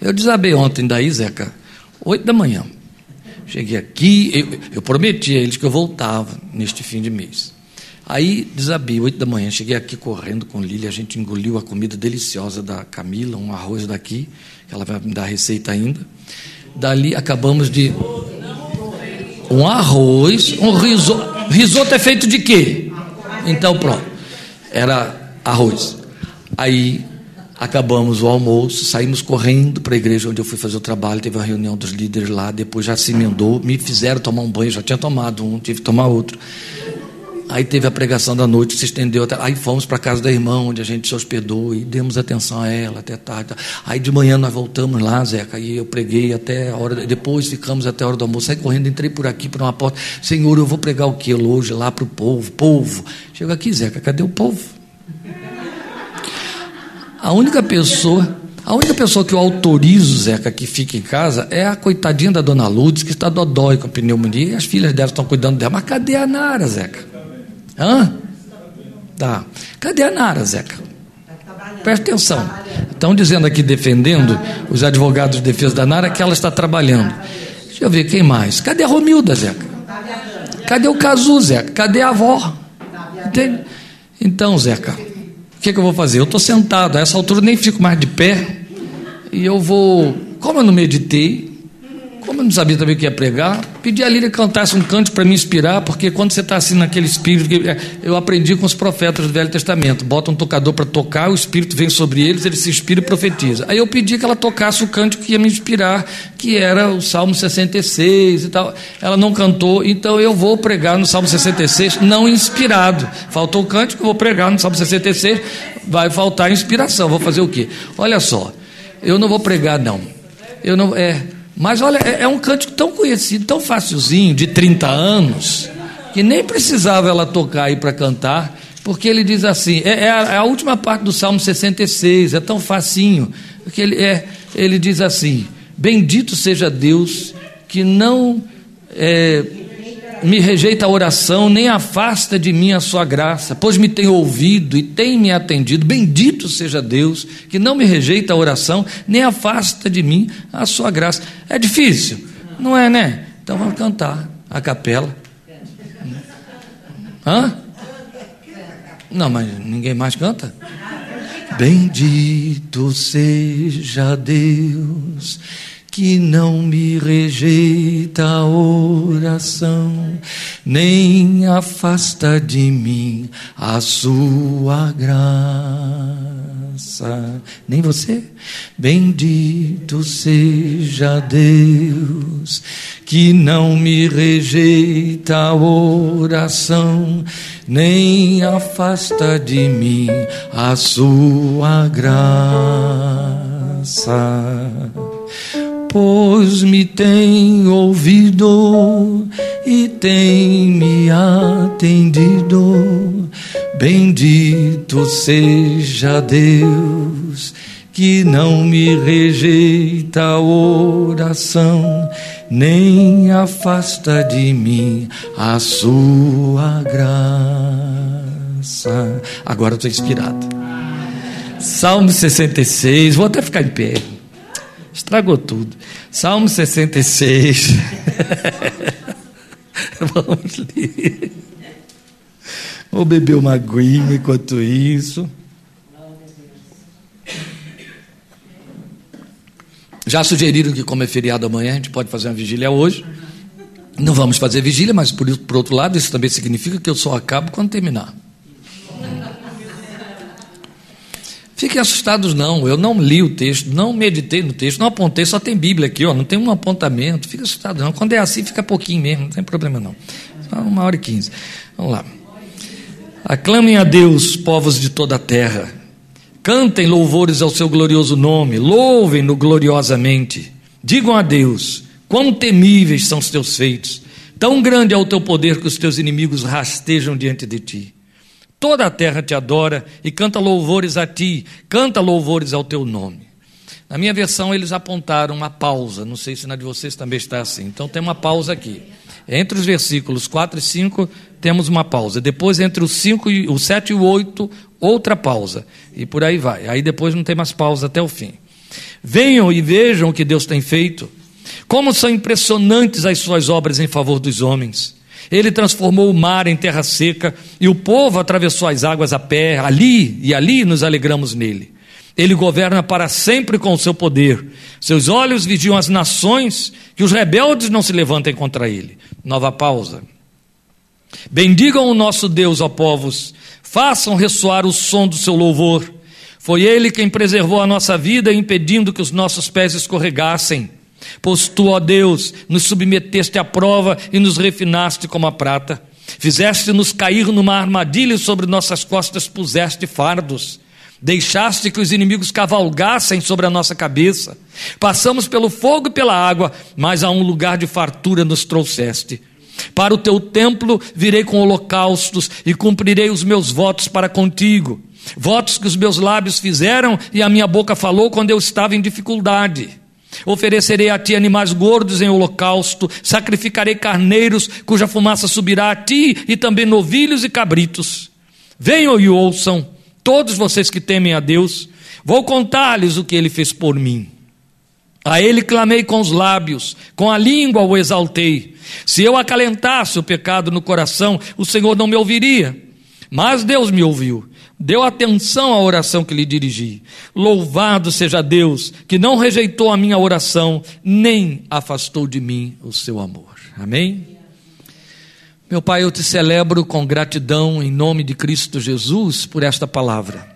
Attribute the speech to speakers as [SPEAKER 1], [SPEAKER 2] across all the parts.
[SPEAKER 1] Eu desabei ontem daí, Zeca, oito da manhã. Cheguei aqui, eu, eu prometi a eles que eu voltava neste fim de mês. Aí desabei, oito da manhã, cheguei aqui correndo com Lília, a gente engoliu a comida deliciosa da Camila, um arroz daqui, que ela vai me dar receita ainda. Dali acabamos de. Um arroz, um risoto. Risoto é feito de quê? Então pronto. Era arroz. Aí acabamos o almoço, saímos correndo para a igreja onde eu fui fazer o trabalho, teve uma reunião dos líderes lá, depois já se emendou, me fizeram tomar um banho, já tinha tomado um, tive que tomar outro. Aí teve a pregação da noite, se estendeu até. Aí fomos para a casa da irmã, onde a gente se hospedou e demos atenção a ela até tarde. Aí de manhã nós voltamos lá, Zeca, e eu preguei até a hora. Depois ficamos até a hora do almoço. Saí correndo, entrei por aqui, por uma porta. Senhor, eu vou pregar o que hoje lá para o povo? Povo. Chega aqui, Zeca, cadê o povo? A única pessoa. A única pessoa que eu autorizo, Zeca, que fica em casa é a coitadinha da dona Lourdes, que está dodói com pneumonia, e as filhas dela estão cuidando dela. Mas cadê a Nara, Zeca? Hã? Tá. Cadê a Nara, Zeca? Presta atenção. Estão dizendo aqui, defendendo os advogados de defesa da Nara, que ela está trabalhando. Deixa eu ver, quem mais? Cadê a Romilda, Zeca? Cadê o Cazu, Zeca? Cadê a avó? Entende? Então, Zeca, o que, que eu vou fazer? Eu estou sentado, a essa altura nem fico mais de pé, e eu vou. Como eu não meditei, como eu não sabia também o que ia pregar, pedi a Lília que cantasse um canto para me inspirar, porque quando você está assim naquele espírito, é, eu aprendi com os profetas do Velho Testamento, bota um tocador para tocar, o espírito vem sobre eles, ele se inspira e profetiza. Aí eu pedi que ela tocasse o canto que ia me inspirar, que era o Salmo 66 e tal. Ela não cantou, então eu vou pregar no Salmo 66, não inspirado. Faltou o canto que eu vou pregar no Salmo 66, vai faltar inspiração. Vou fazer o quê? Olha só, eu não vou pregar, não. Eu não. É mas olha, é, é um cântico tão conhecido, tão facilzinho, de 30 anos, que nem precisava ela tocar aí para cantar, porque ele diz assim: é, é, a, é, a, última parte do Salmo 66, é tão facinho, que ele, é, ele diz assim: Bendito seja Deus que não é, me rejeita a oração, nem afasta de mim a sua graça, pois me tem ouvido e tem me atendido. Bendito seja Deus, que não me rejeita a oração, nem afasta de mim a sua graça. É difícil? Não é, né? Então vamos cantar a capela. Hã? Não, mas ninguém mais canta? Bendito seja Deus que não me rejeita a oração, nem afasta de mim a sua graça. Nem você? Bendito seja Deus, que não me rejeita a oração, nem afasta de mim a sua graça pois me tem ouvido e tem me atendido. Bendito seja Deus que não me rejeita a oração, nem afasta de mim a sua graça. Agora estou inspirado. Salmo 66, vou até ficar em pé. Estragou tudo. Salmo 66. Vamos ler. Vou beber uma aguinha enquanto isso. Já sugeriram que, como é feriado amanhã, a gente pode fazer uma vigília hoje. Não vamos fazer vigília, mas por, por outro lado, isso também significa que eu só acabo quando terminar. Fiquem assustados, não. Eu não li o texto, não meditei no texto, não apontei, só tem Bíblia aqui, ó, não tem um apontamento. Fica assustado, não. Quando é assim, fica pouquinho mesmo, não tem problema, não. Só uma hora e quinze. Vamos lá. Aclamem a Deus, povos de toda a terra. Cantem louvores ao seu glorioso nome, louvem-no gloriosamente. Digam a Deus: quão temíveis são os teus feitos, tão grande é o teu poder que os teus inimigos rastejam diante de ti. Toda a terra te adora e canta louvores a ti, canta louvores ao teu nome. Na minha versão, eles apontaram uma pausa, não sei se na de vocês também está assim. Então, tem uma pausa aqui. Entre os versículos 4 e 5, temos uma pausa. Depois, entre os, 5 e, o 7 e o 8, outra pausa. E por aí vai. Aí depois não tem mais pausa até o fim. Venham e vejam o que Deus tem feito. Como são impressionantes as suas obras em favor dos homens. Ele transformou o mar em terra seca e o povo atravessou as águas a pé. Ali e ali nos alegramos nele. Ele governa para sempre com o seu poder. Seus olhos vigiam as nações, que os rebeldes não se levantem contra ele. Nova pausa. Bendigam o nosso Deus, ó povos, façam ressoar o som do seu louvor. Foi ele quem preservou a nossa vida, impedindo que os nossos pés escorregassem. Pois tu, ó Deus, nos submeteste à prova e nos refinaste como a prata. Fizeste-nos cair numa armadilha e sobre nossas costas puseste fardos. Deixaste que os inimigos cavalgassem sobre a nossa cabeça. Passamos pelo fogo e pela água, mas a um lugar de fartura nos trouxeste. Para o teu templo virei com holocaustos e cumprirei os meus votos para contigo. Votos que os meus lábios fizeram e a minha boca falou quando eu estava em dificuldade. Oferecerei a ti animais gordos em holocausto, sacrificarei carneiros cuja fumaça subirá a ti, e também novilhos e cabritos. Venham e ouçam, todos vocês que temem a Deus, vou contar-lhes o que ele fez por mim. A ele clamei com os lábios, com a língua o exaltei. Se eu acalentasse o pecado no coração, o Senhor não me ouviria. Mas Deus me ouviu Deu atenção à oração que lhe dirigi. Louvado seja Deus, que não rejeitou a minha oração, nem afastou de mim o seu amor. Amém? Meu Pai, eu te celebro com gratidão em nome de Cristo Jesus por esta palavra.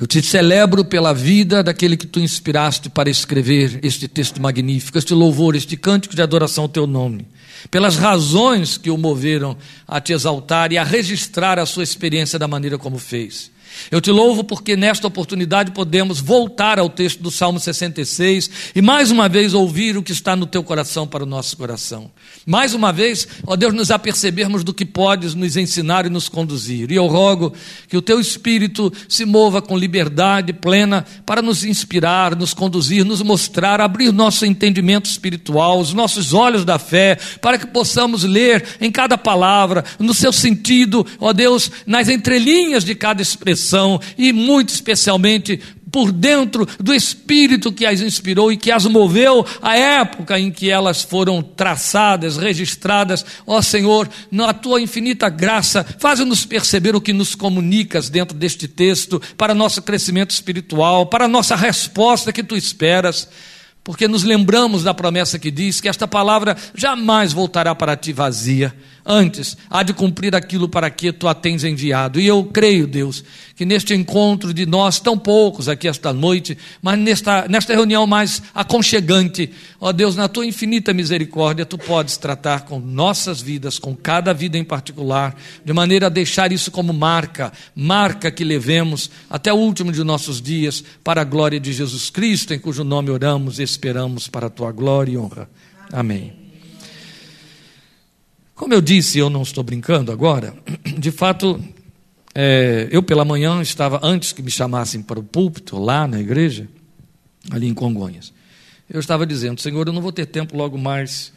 [SPEAKER 1] Eu te celebro pela vida daquele que tu inspiraste para escrever este texto magnífico, este louvor, este cântico de adoração ao teu nome pelas razões que o moveram a te exaltar e a registrar a sua experiência da maneira como fez. Eu te louvo porque nesta oportunidade podemos voltar ao texto do Salmo 66 e mais uma vez ouvir o que está no teu coração para o nosso coração. Mais uma vez, ó Deus, nos apercebermos do que podes nos ensinar e nos conduzir. E eu rogo que o teu espírito se mova com liberdade plena para nos inspirar, nos conduzir, nos mostrar, abrir nosso entendimento espiritual, os nossos olhos da fé, para que possamos ler em cada palavra, no seu sentido, ó Deus, nas entrelinhas de cada expressão e muito especialmente por dentro do espírito que as inspirou e que as moveu à época em que elas foram traçadas, registradas. Ó Senhor, na tua infinita graça, faz-nos perceber o que nos comunicas dentro deste texto para nosso crescimento espiritual, para nossa resposta que tu esperas porque nos lembramos da promessa que diz que esta palavra jamais voltará para ti vazia, antes há de cumprir aquilo para que tu a tens enviado. E eu creio, Deus, que neste encontro de nós, tão poucos aqui esta noite, mas nesta, nesta reunião mais aconchegante, ó Deus, na tua infinita misericórdia, tu podes tratar com nossas vidas, com cada vida em particular, de maneira a deixar isso como marca, marca que levemos até o último de nossos dias, para a glória de Jesus Cristo, em cujo nome oramos e esperamos para a tua glória e honra. Amém. Como eu disse, eu não estou brincando agora, de fato, é, eu pela manhã estava, antes que me chamassem para o púlpito, lá na igreja, ali em Congonhas, eu estava dizendo, Senhor, eu não vou ter tempo logo mais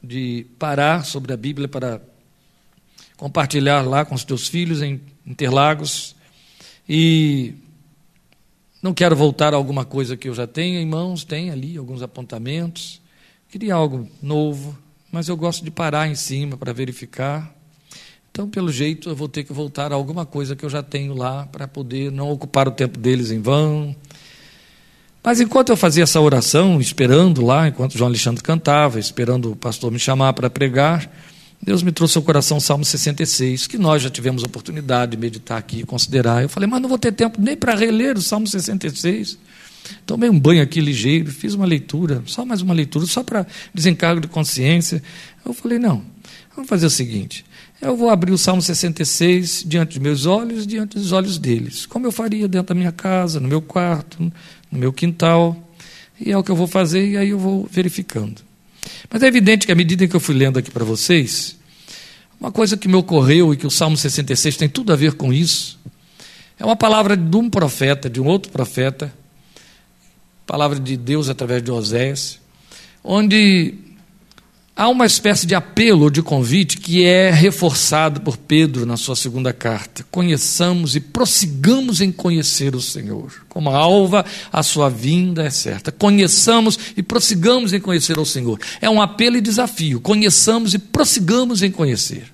[SPEAKER 1] de parar sobre a Bíblia para compartilhar lá com os teus filhos em Interlagos e não quero voltar a alguma coisa que eu já tenho em mãos, tem ali alguns apontamentos. Queria algo novo, mas eu gosto de parar em cima para verificar. Então, pelo jeito, eu vou ter que voltar a alguma coisa que eu já tenho lá para poder não ocupar o tempo deles em vão. Mas enquanto eu fazia essa oração, esperando lá, enquanto João Alexandre cantava, esperando o pastor me chamar para pregar, Deus me trouxe ao coração o Salmo 66, que nós já tivemos oportunidade de meditar aqui e considerar. Eu falei, mas não vou ter tempo nem para reler o Salmo 66. Tomei um banho aqui ligeiro, fiz uma leitura, só mais uma leitura, só para desencargo de consciência. Eu falei, não, vamos fazer o seguinte: eu vou abrir o Salmo 66 diante dos meus olhos, diante dos olhos deles, como eu faria dentro da minha casa, no meu quarto, no meu quintal. E é o que eu vou fazer, e aí eu vou verificando. Mas é evidente que à medida que eu fui lendo aqui para vocês, uma coisa que me ocorreu e que o Salmo 66 tem tudo a ver com isso, é uma palavra de um profeta, de um outro profeta, palavra de Deus através de Oséias, onde Há uma espécie de apelo ou de convite que é reforçado por Pedro na sua segunda carta. Conheçamos e prossigamos em conhecer o Senhor. Como a alva, a sua vinda é certa. Conheçamos e prossigamos em conhecer o Senhor. É um apelo e desafio. Conheçamos e prossigamos em conhecer.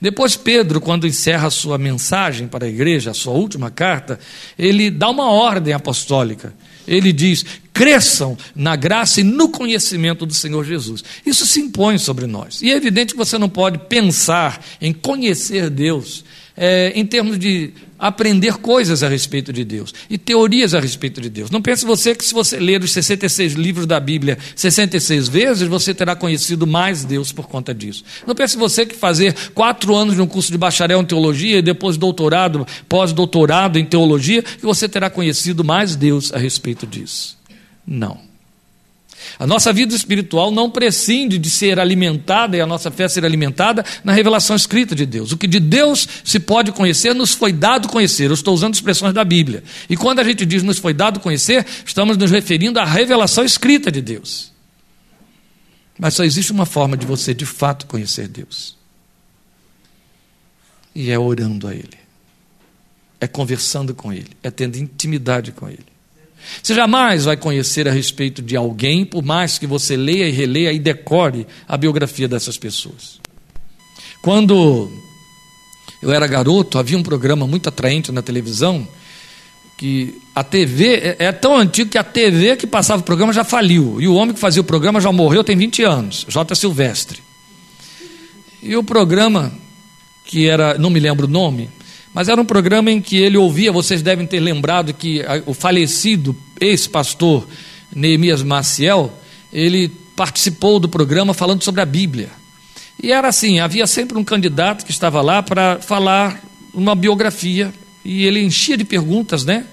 [SPEAKER 1] Depois, Pedro, quando encerra a sua mensagem para a igreja, a sua última carta, ele dá uma ordem apostólica. Ele diz: cresçam na graça e no conhecimento do Senhor Jesus. Isso se impõe sobre nós. E é evidente que você não pode pensar em conhecer Deus é, em termos de aprender coisas a respeito de Deus e teorias a respeito de Deus. Não pense você que se você ler os 66 livros da Bíblia 66 vezes, você terá conhecido mais Deus por conta disso. Não pense você que fazer quatro anos de um curso de bacharel em teologia e depois doutorado, pós-doutorado em teologia, que você terá conhecido mais Deus a respeito disso. Não. A nossa vida espiritual não prescinde de ser alimentada e a nossa fé ser alimentada na revelação escrita de Deus. O que de Deus se pode conhecer, nos foi dado conhecer. Eu estou usando expressões da Bíblia. E quando a gente diz nos foi dado conhecer, estamos nos referindo à revelação escrita de Deus. Mas só existe uma forma de você de fato conhecer Deus. E é orando a Ele. É conversando com Ele. É tendo intimidade com Ele. Você jamais vai conhecer a respeito de alguém, por mais que você leia e releia e decore a biografia dessas pessoas. Quando eu era garoto, havia um programa muito atraente na televisão, que a TV é, é tão antigo que a TV que passava o programa já faliu, e o homem que fazia o programa já morreu tem 20 anos, J. Silvestre. E o programa, que era, não me lembro o nome, mas era um programa em que ele ouvia, vocês devem ter lembrado que o falecido ex-pastor Neemias Maciel, ele participou do programa falando sobre a Bíblia. E era assim, havia sempre um candidato que estava lá para falar uma biografia, e ele enchia de perguntas, né?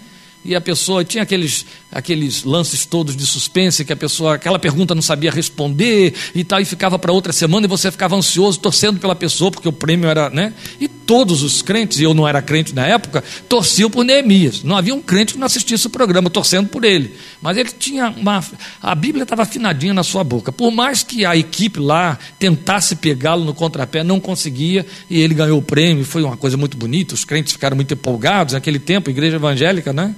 [SPEAKER 1] e a pessoa tinha aqueles, aqueles lances todos de suspense que a pessoa, aquela pergunta não sabia responder e tal, e ficava para outra semana e você ficava ansioso, torcendo pela pessoa, porque o prêmio era, né? E todos os crentes, e eu não era crente na época, torciam por Neemias. Não havia um crente que não assistisse o programa, torcendo por ele. Mas ele tinha uma. A Bíblia estava afinadinha na sua boca. Por mais que a equipe lá tentasse pegá-lo no contrapé, não conseguia, e ele ganhou o prêmio, foi uma coisa muito bonita, os crentes ficaram muito empolgados naquele tempo, igreja evangélica, né?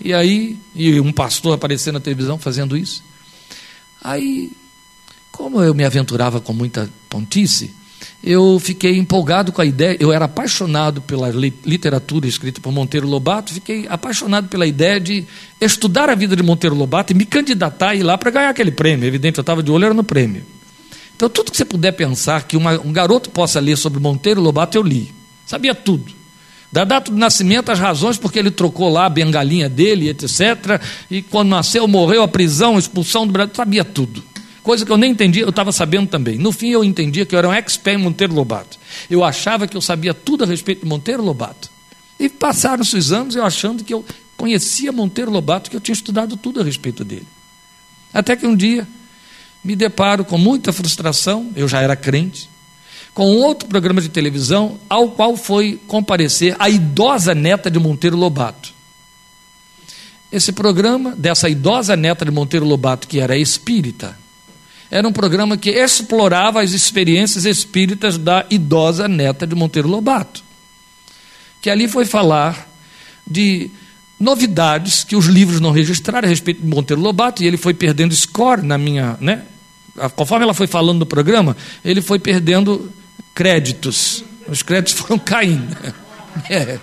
[SPEAKER 1] E aí, e um pastor aparecendo na televisão fazendo isso. Aí, como eu me aventurava com muita pontice, eu fiquei empolgado com a ideia. Eu era apaixonado pela literatura escrita por Monteiro Lobato, fiquei apaixonado pela ideia de estudar a vida de Monteiro Lobato e me candidatar a ir lá para ganhar aquele prêmio. Evidente, eu estava de olho era no prêmio. Então, tudo que você puder pensar que uma, um garoto possa ler sobre Monteiro Lobato, eu li. Sabia tudo. Da data do nascimento, as razões porque ele trocou lá a bengalinha dele, etc. E quando nasceu, morreu, a prisão, expulsão do Brasil, sabia tudo. Coisa que eu nem entendia, eu estava sabendo também. No fim, eu entendia que eu era um expert em Monteiro Lobato. Eu achava que eu sabia tudo a respeito de Monteiro Lobato. E passaram-se os anos eu achando que eu conhecia Monteiro Lobato, que eu tinha estudado tudo a respeito dele. Até que um dia me deparo com muita frustração, eu já era crente, com outro programa de televisão ao qual foi comparecer a idosa neta de Monteiro Lobato. Esse programa, dessa idosa neta de Monteiro Lobato, que era espírita, era um programa que explorava as experiências espíritas da idosa neta de Monteiro Lobato. Que ali foi falar de novidades que os livros não registraram a respeito de Monteiro Lobato, e ele foi perdendo score na minha. Né? Conforme ela foi falando no programa, ele foi perdendo créditos. Os créditos foram caindo. É.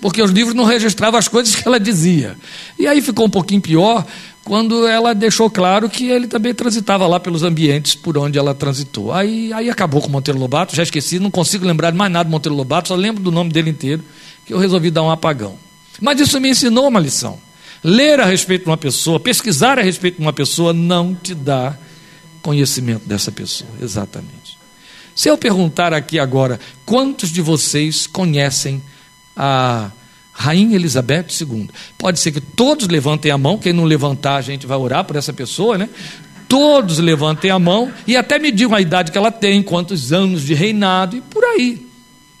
[SPEAKER 1] Porque os livros não registravam as coisas que ela dizia. E aí ficou um pouquinho pior quando ela deixou claro que ele também transitava lá pelos ambientes por onde ela transitou. Aí, aí acabou com Monteiro Lobato, já esqueci, não consigo lembrar mais nada de Monteiro Lobato, só lembro do nome dele inteiro, que eu resolvi dar um apagão. Mas isso me ensinou uma lição. Ler a respeito de uma pessoa, pesquisar a respeito de uma pessoa, não te dá conhecimento dessa pessoa. Exatamente. Se eu perguntar aqui agora, quantos de vocês conhecem a Rainha Elizabeth II? Pode ser que todos levantem a mão, quem não levantar, a gente vai orar por essa pessoa, né? Todos levantem a mão e até me digam a idade que ela tem, quantos anos de reinado e por aí.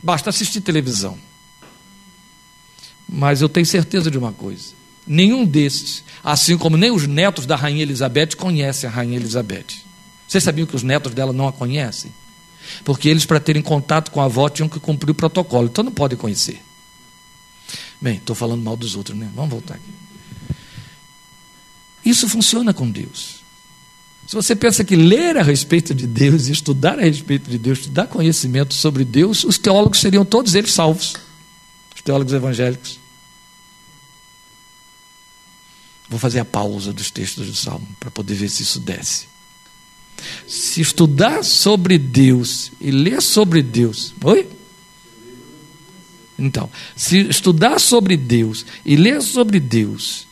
[SPEAKER 1] Basta assistir televisão. Mas eu tenho certeza de uma coisa: nenhum desses, assim como nem os netos da Rainha Elizabeth, conhecem a Rainha Elizabeth. Vocês sabiam que os netos dela não a conhecem? Porque eles, para terem contato com a avó, tinham que cumprir o protocolo. Então não podem conhecer. Bem, estou falando mal dos outros, né? Vamos voltar aqui. Isso funciona com Deus. Se você pensa que ler a respeito de Deus, estudar a respeito de Deus, estudar conhecimento sobre Deus, os teólogos seriam todos eles salvos. Os teólogos evangélicos. Vou fazer a pausa dos textos do Salmo para poder ver se isso desce. Se estudar sobre Deus e ler sobre Deus. Oi? Então, se estudar sobre Deus e ler sobre Deus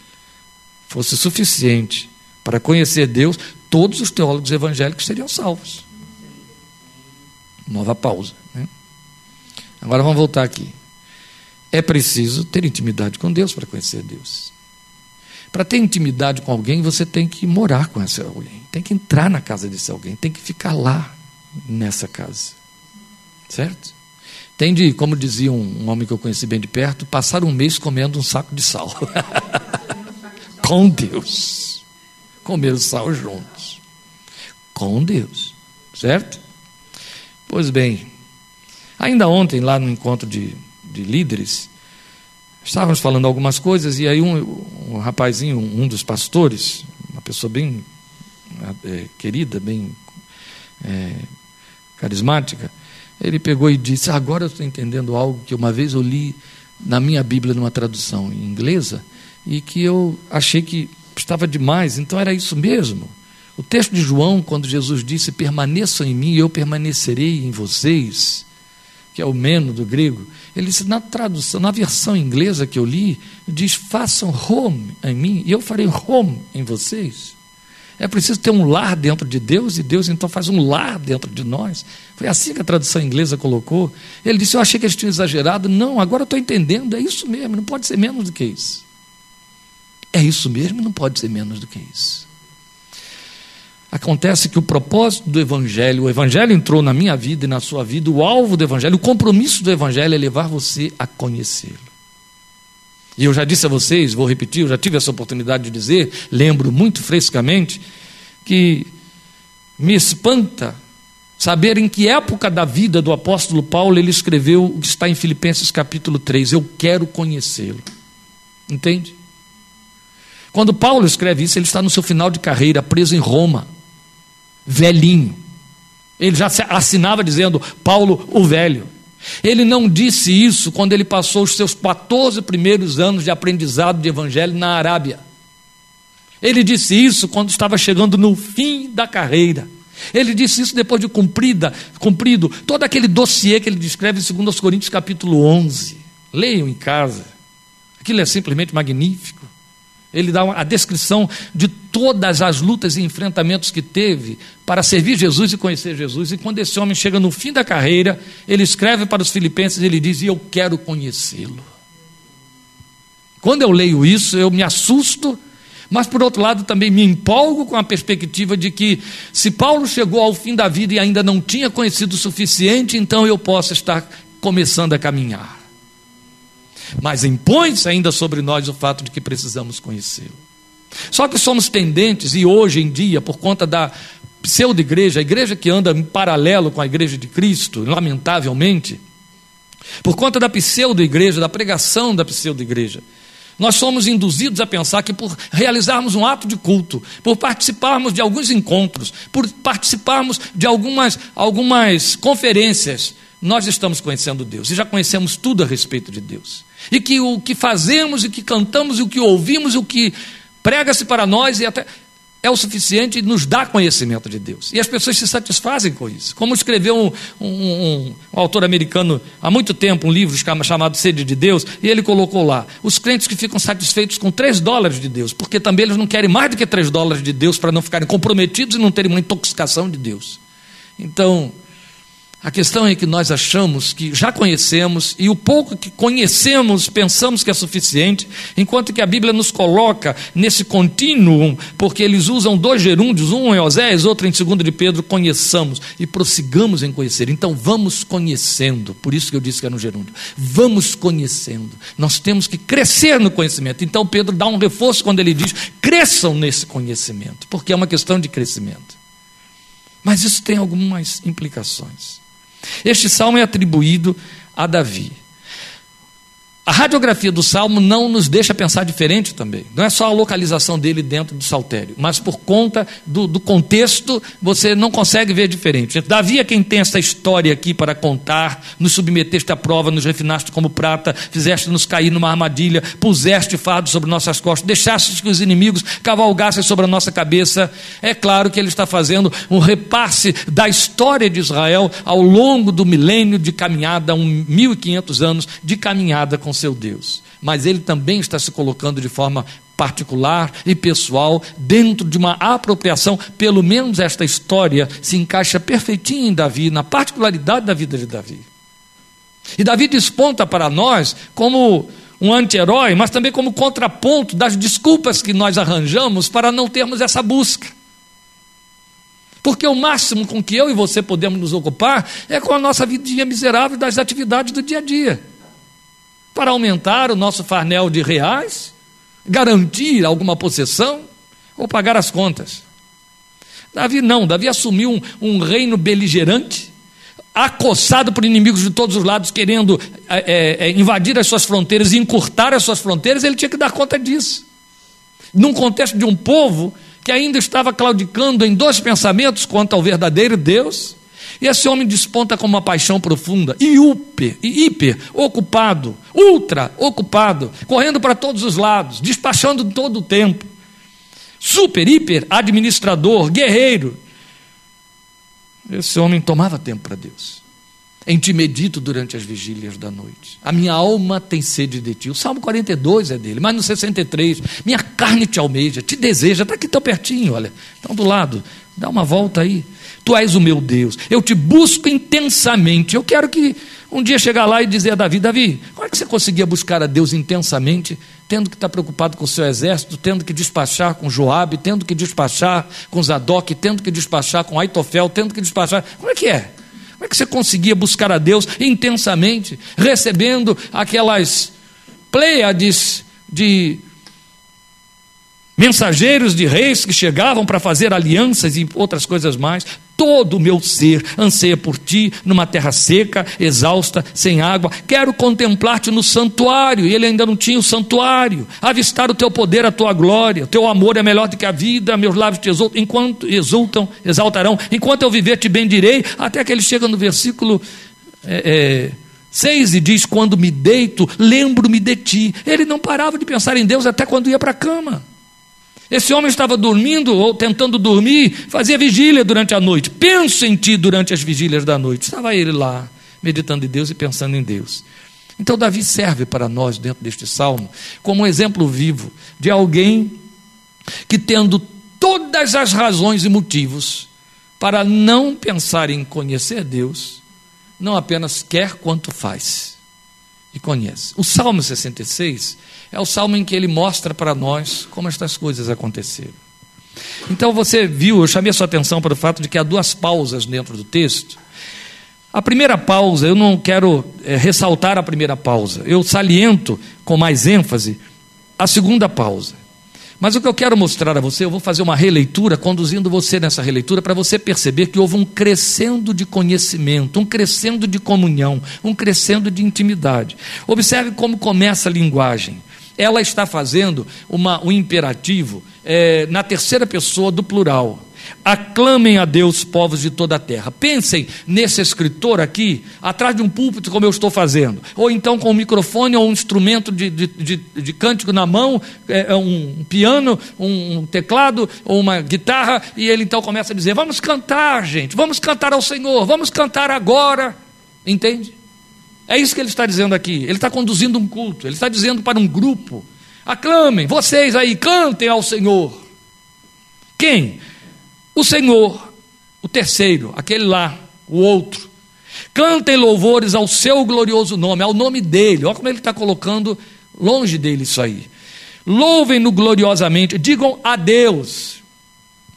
[SPEAKER 1] fosse suficiente para conhecer Deus, todos os teólogos evangélicos seriam salvos. Nova pausa. Né? Agora vamos voltar aqui. É preciso ter intimidade com Deus para conhecer Deus. Para ter intimidade com alguém, você tem que morar com esse alguém, tem que entrar na casa desse alguém, tem que ficar lá nessa casa. Certo? Tem de, como dizia um, um homem que eu conheci bem de perto, passar um mês comendo um saco de sal. com Deus. Comer sal juntos. Com Deus. Certo? Pois bem, ainda ontem, lá no encontro de, de líderes, Estávamos falando algumas coisas e aí um, um rapazinho, um dos pastores, uma pessoa bem é, querida, bem é, carismática, ele pegou e disse: Agora eu estou entendendo algo que uma vez eu li na minha Bíblia numa tradução inglesa e que eu achei que estava demais, então era isso mesmo. O texto de João, quando Jesus disse: Permaneçam em mim e eu permanecerei em vocês que é o meno do grego, ele disse, na tradução, na versão inglesa que eu li, diz: façam home em mim e eu farei home em vocês. É preciso ter um lar dentro de Deus e Deus então faz um lar dentro de nós. Foi assim que a tradução inglesa colocou. Ele disse: Eu achei que eles tinham exagerado. Não, agora eu estou entendendo. É isso mesmo, não pode ser menos do que isso. É isso mesmo, não pode ser menos do que isso. Acontece que o propósito do Evangelho, o Evangelho entrou na minha vida e na sua vida, o alvo do Evangelho, o compromisso do Evangelho é levar você a conhecê-lo. E eu já disse a vocês, vou repetir, eu já tive essa oportunidade de dizer, lembro muito frescamente, que me espanta saber em que época da vida do apóstolo Paulo ele escreveu o que está em Filipenses capítulo 3. Eu quero conhecê-lo. Entende? Quando Paulo escreve isso, ele está no seu final de carreira, preso em Roma velhinho. Ele já assinava dizendo Paulo o Velho. Ele não disse isso quando ele passou os seus 14 primeiros anos de aprendizado de evangelho na Arábia. Ele disse isso quando estava chegando no fim da carreira. Ele disse isso depois de cumprida, cumprido todo aquele dossiê que ele descreve em 2 Coríntios capítulo 11. Leiam em casa. Aquilo é simplesmente magnífico. Ele dá a descrição de todas as lutas e enfrentamentos que teve para servir Jesus e conhecer Jesus. E quando esse homem chega no fim da carreira, ele escreve para os filipenses e ele diz: Eu quero conhecê-lo. Quando eu leio isso, eu me assusto, mas por outro lado também me empolgo com a perspectiva de que, se Paulo chegou ao fim da vida e ainda não tinha conhecido o suficiente, então eu posso estar começando a caminhar mas impõe-se ainda sobre nós o fato de que precisamos conhecê-lo. Só que somos tendentes, e hoje em dia, por conta da pseudo-igreja, a igreja que anda em paralelo com a igreja de Cristo, lamentavelmente, por conta da pseudo-igreja, da pregação da pseudo-igreja, nós somos induzidos a pensar que por realizarmos um ato de culto, por participarmos de alguns encontros, por participarmos de algumas, algumas conferências, nós estamos conhecendo Deus e já conhecemos tudo a respeito de Deus e que o que fazemos, e que cantamos, e o que ouvimos, e o que prega-se para nós, e até é o suficiente e nos dá conhecimento de Deus. E as pessoas se satisfazem com isso. Como escreveu um, um, um, autor americano há muito tempo, um livro chamado Sede de Deus, e ele colocou lá: os crentes que ficam satisfeitos com 3 dólares de Deus, porque também eles não querem mais do que 3 dólares de Deus para não ficarem comprometidos e não terem uma intoxicação de Deus. Então, a questão é que nós achamos que já conhecemos e o pouco que conhecemos pensamos que é suficiente, enquanto que a Bíblia nos coloca nesse contínuo, porque eles usam dois gerúndios, um em Osés, outro em 2 de Pedro, conheçamos e prossigamos em conhecer. Então vamos conhecendo, por isso que eu disse que é no gerúndio. Vamos conhecendo. Nós temos que crescer no conhecimento. Então Pedro dá um reforço quando ele diz: cresçam nesse conhecimento, porque é uma questão de crescimento. Mas isso tem algumas implicações. Este salmo é atribuído a Davi. A radiografia do salmo não nos deixa pensar diferente também. Não é só a localização dele dentro do saltério, mas por conta do, do, contexto, você não consegue ver diferente. Davi é quem tem essa história aqui para contar, nos submeteste à prova, nos refinaste como prata, fizeste-nos cair numa armadilha, puseste fardo sobre nossas costas, deixaste que os inimigos cavalgassem sobre a nossa cabeça. É claro que ele está fazendo um repasse da história de Israel ao longo do milênio de caminhada, um 1500 anos de caminhada com seu Deus, mas ele também está se colocando de forma particular e pessoal dentro de uma apropriação, pelo menos esta história se encaixa perfeitinho em Davi, na particularidade da vida de Davi. E Davi desponta para nós como um anti-herói, mas também como contraponto das desculpas que nós arranjamos para não termos essa busca. Porque o máximo com que eu e você podemos nos ocupar é com a nossa vidinha miserável das atividades do dia a dia para aumentar o nosso farnel de reais, garantir alguma possessão ou pagar as contas. Davi não, Davi assumiu um, um reino beligerante, acossado por inimigos de todos os lados, querendo é, é, invadir as suas fronteiras e encurtar as suas fronteiras, ele tinha que dar conta disso. Num contexto de um povo que ainda estava claudicando em dois pensamentos quanto ao verdadeiro Deus e esse homem desponta com uma paixão profunda, e hiper, hiper ocupado, ultra ocupado, correndo para todos os lados, despachando todo o tempo. Super, hiper administrador, guerreiro. Esse homem tomava tempo para Deus. Em ti medito durante as vigílias da noite. A minha alma tem sede de ti. O Salmo 42 é dele, mas no 63, minha carne te almeja, te deseja, está aqui tão pertinho, olha, estão do lado. Dá uma volta aí. Tu és o meu Deus. Eu te busco intensamente. Eu quero que um dia chegar lá e dizer a Davi: Davi, como é que você conseguia buscar a Deus intensamente, tendo que estar preocupado com o seu exército, tendo que despachar com Joabe, tendo que despachar com Zadok, tendo que despachar com Aitofel, tendo que despachar. Como é que é? Como é que você conseguia buscar a Deus intensamente, recebendo aquelas pleiades de mensageiros de reis que chegavam para fazer alianças e outras coisas mais. Todo o meu ser anseia por ti numa terra seca, exausta, sem água. Quero contemplar-te no santuário. E ele ainda não tinha o santuário. Avistar o teu poder, a tua glória. O teu amor é melhor do que a vida. Meus lábios te exultam, enquanto exultam, exaltarão. Enquanto eu viver, te bendirei. Até que ele chega no versículo. É, é, 6 e diz: Quando me deito, lembro-me de ti. Ele não parava de pensar em Deus até quando ia para a cama. Esse homem estava dormindo ou tentando dormir, fazia vigília durante a noite. Penso em ti durante as vigílias da noite. Estava ele lá, meditando em Deus e pensando em Deus. Então, Davi serve para nós, dentro deste salmo, como um exemplo vivo de alguém que, tendo todas as razões e motivos para não pensar em conhecer Deus, não apenas quer quanto faz e conhece. O Salmo 66 é o salmo em que ele mostra para nós como estas coisas aconteceram. Então você viu, eu chamei a sua atenção para o fato de que há duas pausas dentro do texto. A primeira pausa, eu não quero é, ressaltar a primeira pausa, eu saliento com mais ênfase a segunda pausa. Mas o que eu quero mostrar a você, eu vou fazer uma releitura, conduzindo você nessa releitura, para você perceber que houve um crescendo de conhecimento, um crescendo de comunhão, um crescendo de intimidade. Observe como começa a linguagem ela está fazendo uma, um imperativo é, na terceira pessoa do plural. Aclamem a Deus, povos de toda a terra. Pensem nesse escritor aqui, atrás de um púlpito, como eu estou fazendo, ou então com um microfone ou um instrumento de, de, de, de cântico na mão, é, é um piano, um teclado ou uma guitarra, e ele então começa a dizer: Vamos cantar, gente, vamos cantar ao Senhor, vamos cantar agora. Entende? É isso que ele está dizendo aqui. Ele está conduzindo um culto, ele está dizendo para um grupo: aclamem, vocês aí, cantem ao Senhor. Quem? O Senhor, o terceiro, aquele lá, o outro. Cantem louvores ao seu glorioso nome, ao nome dele. Olha como ele está colocando longe dele isso aí. Louvem-no gloriosamente, digam a Deus,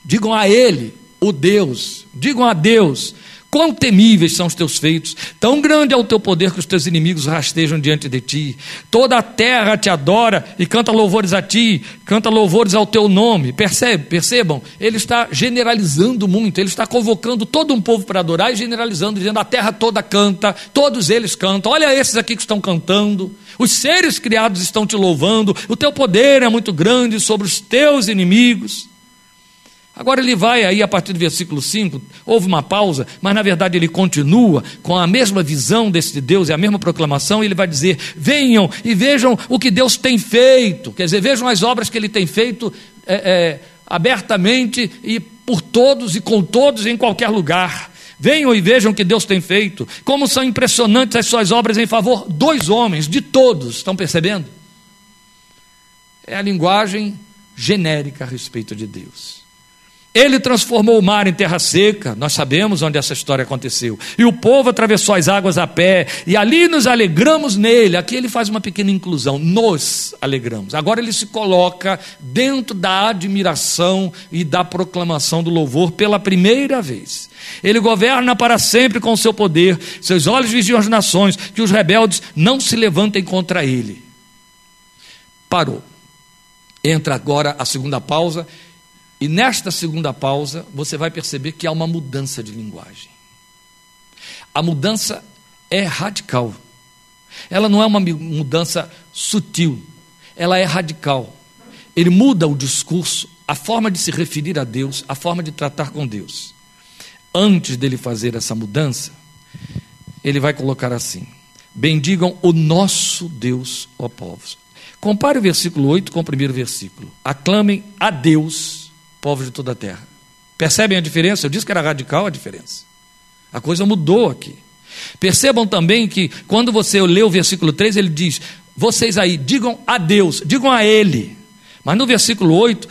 [SPEAKER 1] digam a Ele, o Deus, digam a Deus Quão temíveis são os teus feitos, tão grande é o teu poder que os teus inimigos rastejam diante de ti. Toda a terra te adora e canta louvores a ti, canta louvores ao teu nome. Percebe, percebam, ele está generalizando muito, ele está convocando todo um povo para adorar e generalizando, dizendo: a terra toda canta, todos eles cantam. Olha esses aqui que estão cantando, os seres criados estão te louvando, o teu poder é muito grande sobre os teus inimigos. Agora ele vai aí a partir do versículo 5, houve uma pausa, mas na verdade ele continua com a mesma visão desse Deus e a mesma proclamação, e ele vai dizer: venham e vejam o que Deus tem feito, quer dizer, vejam as obras que ele tem feito é, é, abertamente e por todos e com todos em qualquer lugar. Venham e vejam o que Deus tem feito, como são impressionantes as suas obras em favor dos homens, de todos, estão percebendo? É a linguagem genérica a respeito de Deus. Ele transformou o mar em terra seca, nós sabemos onde essa história aconteceu. E o povo atravessou as águas a pé, e ali nos alegramos nele. Aqui ele faz uma pequena inclusão, nos alegramos. Agora ele se coloca dentro da admiração e da proclamação do louvor pela primeira vez. Ele governa para sempre com seu poder, seus olhos vigiam as nações, que os rebeldes não se levantem contra ele. Parou. Entra agora a segunda pausa e nesta segunda pausa, você vai perceber que há uma mudança de linguagem. A mudança é radical. Ela não é uma mudança sutil, ela é radical. Ele muda o discurso, a forma de se referir a Deus, a forma de tratar com Deus. Antes dele fazer essa mudança, ele vai colocar assim: Bendigam o nosso Deus, ó povos. Compare o versículo 8 com o primeiro versículo. Aclamem a Deus povos de toda a terra. Percebem a diferença? Eu disse que era radical a diferença. A coisa mudou aqui. Percebam também que quando você lê o versículo 3, ele diz: Vocês aí, digam a Deus, digam a Ele. Mas no versículo 8,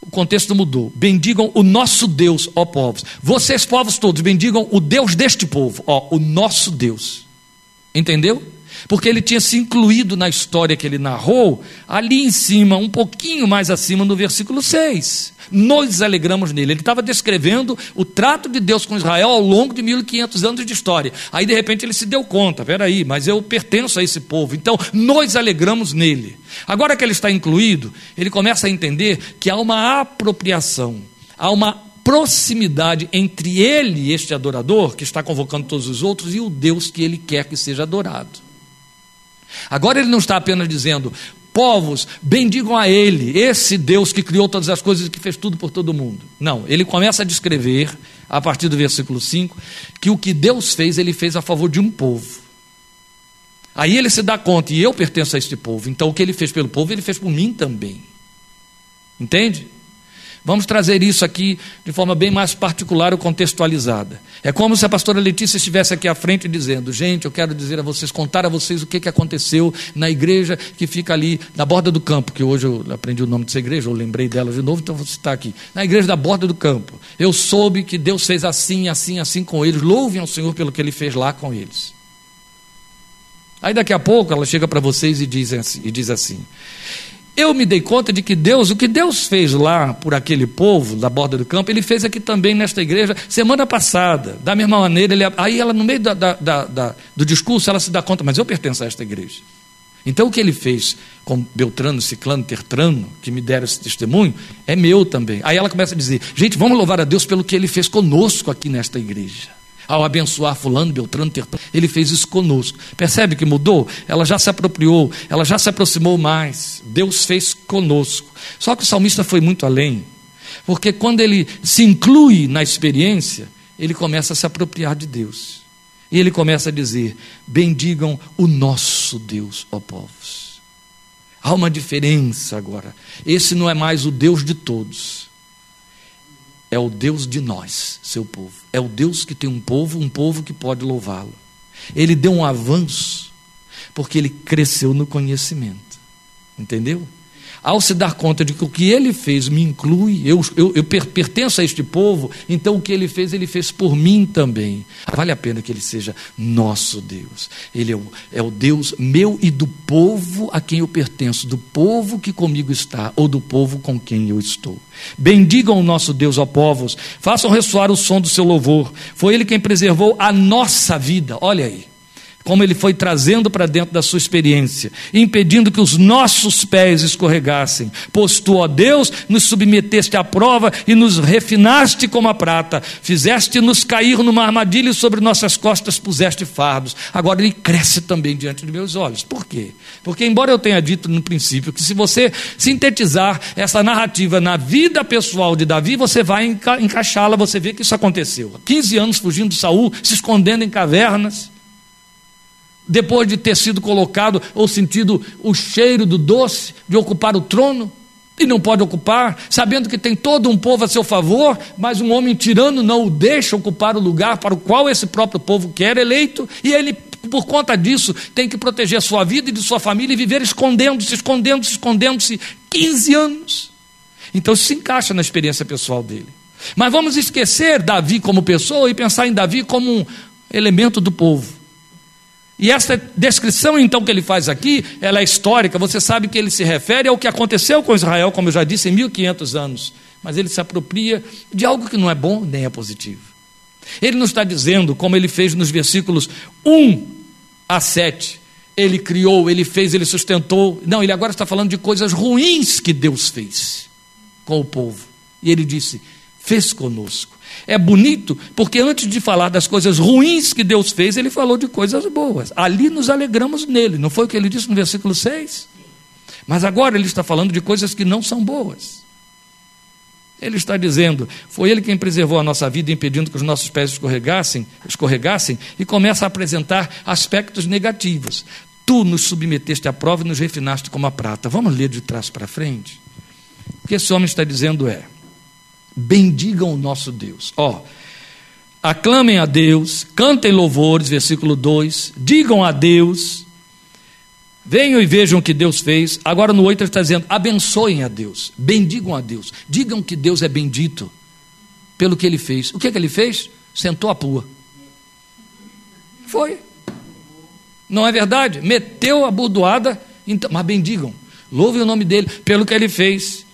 [SPEAKER 1] o contexto mudou. Bendigam o nosso Deus, ó povos. Vocês, povos todos, bendigam o Deus deste povo, ó, o nosso Deus. Entendeu? Porque ele tinha se incluído na história que ele narrou, ali em cima, um pouquinho mais acima, no versículo 6. Nos alegramos nele. Ele estava descrevendo o trato de Deus com Israel ao longo de 1500 anos de história. Aí, de repente, ele se deu conta: peraí, mas eu pertenço a esse povo, então nos alegramos nele. Agora que ele está incluído, ele começa a entender que há uma apropriação, há uma proximidade entre ele, este adorador, que está convocando todos os outros, e o Deus que ele quer que seja adorado. Agora ele não está apenas dizendo, povos, bendigam a Ele, esse Deus que criou todas as coisas e que fez tudo por todo mundo. Não, ele começa a descrever, a partir do versículo 5, que o que Deus fez, ele fez a favor de um povo. Aí ele se dá conta, e eu pertenço a este povo, então o que ele fez pelo povo, ele fez por mim também. Entende? Vamos trazer isso aqui de forma bem mais particular ou contextualizada. É como se a pastora Letícia estivesse aqui à frente dizendo: Gente, eu quero dizer a vocês, contar a vocês o que, que aconteceu na igreja que fica ali na borda do campo, que hoje eu aprendi o nome dessa igreja, eu lembrei dela de novo, então vou citar aqui. Na igreja da borda do campo. Eu soube que Deus fez assim, assim, assim com eles. Louvem ao Senhor pelo que ele fez lá com eles. Aí daqui a pouco ela chega para vocês e diz assim, e diz assim: eu me dei conta de que Deus, o que Deus fez lá por aquele povo da borda do campo, Ele fez aqui também nesta igreja semana passada. Da mesma maneira, ele, aí ela no meio da, da, da, do discurso, ela se dá conta, mas eu pertenço a esta igreja. Então o que ele fez com Beltrano, Ciclano, Tertrano, que me deram esse testemunho, é meu também. Aí ela começa a dizer, gente, vamos louvar a Deus pelo que ele fez conosco aqui nesta igreja ao abençoar Fulano, Beltrano, Tertrano. Ele fez isso conosco. Percebe que mudou? Ela já se apropriou, ela já se aproximou mais. Deus fez conosco. Só que o salmista foi muito além, porque quando ele se inclui na experiência, ele começa a se apropriar de Deus. E ele começa a dizer: Bendigam o nosso Deus, ó povos. Há uma diferença agora. Esse não é mais o Deus de todos é o Deus de nós, seu povo. É o Deus que tem um povo, um povo que pode louvá-lo. Ele deu um avanço, porque ele cresceu no conhecimento. Entendeu? Ao se dar conta de que o que ele fez me inclui, eu, eu, eu pertenço a este povo, então o que ele fez, ele fez por mim também. Vale a pena que ele seja nosso Deus. Ele é o, é o Deus meu e do povo a quem eu pertenço, do povo que comigo está, ou do povo com quem eu estou. Bendigam o nosso Deus, ó povos, façam ressoar o som do seu louvor. Foi ele quem preservou a nossa vida. Olha aí como ele foi trazendo para dentro da sua experiência, impedindo que os nossos pés escorregassem. Pois tu, ó Deus, nos submeteste à prova e nos refinaste como a prata, fizeste-nos cair numa armadilha e sobre nossas costas puseste fardos. Agora ele cresce também diante de meus olhos. Por quê? Porque, embora eu tenha dito no princípio que se você sintetizar essa narrativa na vida pessoal de Davi, você vai enca encaixá-la, você vê que isso aconteceu. 15 anos fugindo de Saul, se escondendo em cavernas depois de ter sido colocado ou sentido o cheiro do doce de ocupar o trono, e não pode ocupar, sabendo que tem todo um povo a seu favor, mas um homem tirano não o deixa ocupar o lugar para o qual esse próprio povo quer eleito, e ele, por conta disso, tem que proteger a sua vida e de sua família e viver escondendo-se, escondendo-se, escondendo-se 15 anos. Então isso se encaixa na experiência pessoal dele. Mas vamos esquecer Davi como pessoa e pensar em Davi como um elemento do povo. E essa descrição então que ele faz aqui, ela é histórica, você sabe que ele se refere ao que aconteceu com Israel, como eu já disse, em 1500 anos. Mas ele se apropria de algo que não é bom nem é positivo. Ele não está dizendo, como ele fez nos versículos 1 a 7, ele criou, ele fez, ele sustentou. Não, ele agora está falando de coisas ruins que Deus fez com o povo. E ele disse: fez conosco. É bonito porque antes de falar das coisas ruins que Deus fez, ele falou de coisas boas. Ali nos alegramos nele, não foi o que ele disse no versículo 6? Mas agora ele está falando de coisas que não são boas. Ele está dizendo: foi ele quem preservou a nossa vida, impedindo que os nossos pés escorregassem, escorregassem, e começa a apresentar aspectos negativos. Tu nos submeteste à prova e nos refinaste como a prata. Vamos ler de trás para frente? O que esse homem está dizendo é: bendigam o nosso Deus. Ó, aclamem a Deus, cantem louvores, versículo 2, digam a Deus, venham e vejam o que Deus fez. Agora no 8 ele está dizendo: abençoem a Deus, bendigam a Deus, digam que Deus é bendito pelo que ele fez. O que, é que ele fez? Sentou a pua. Foi. Não é verdade? Meteu a burdoada, então, mas bendigam, louvem o nome dele pelo que ele fez.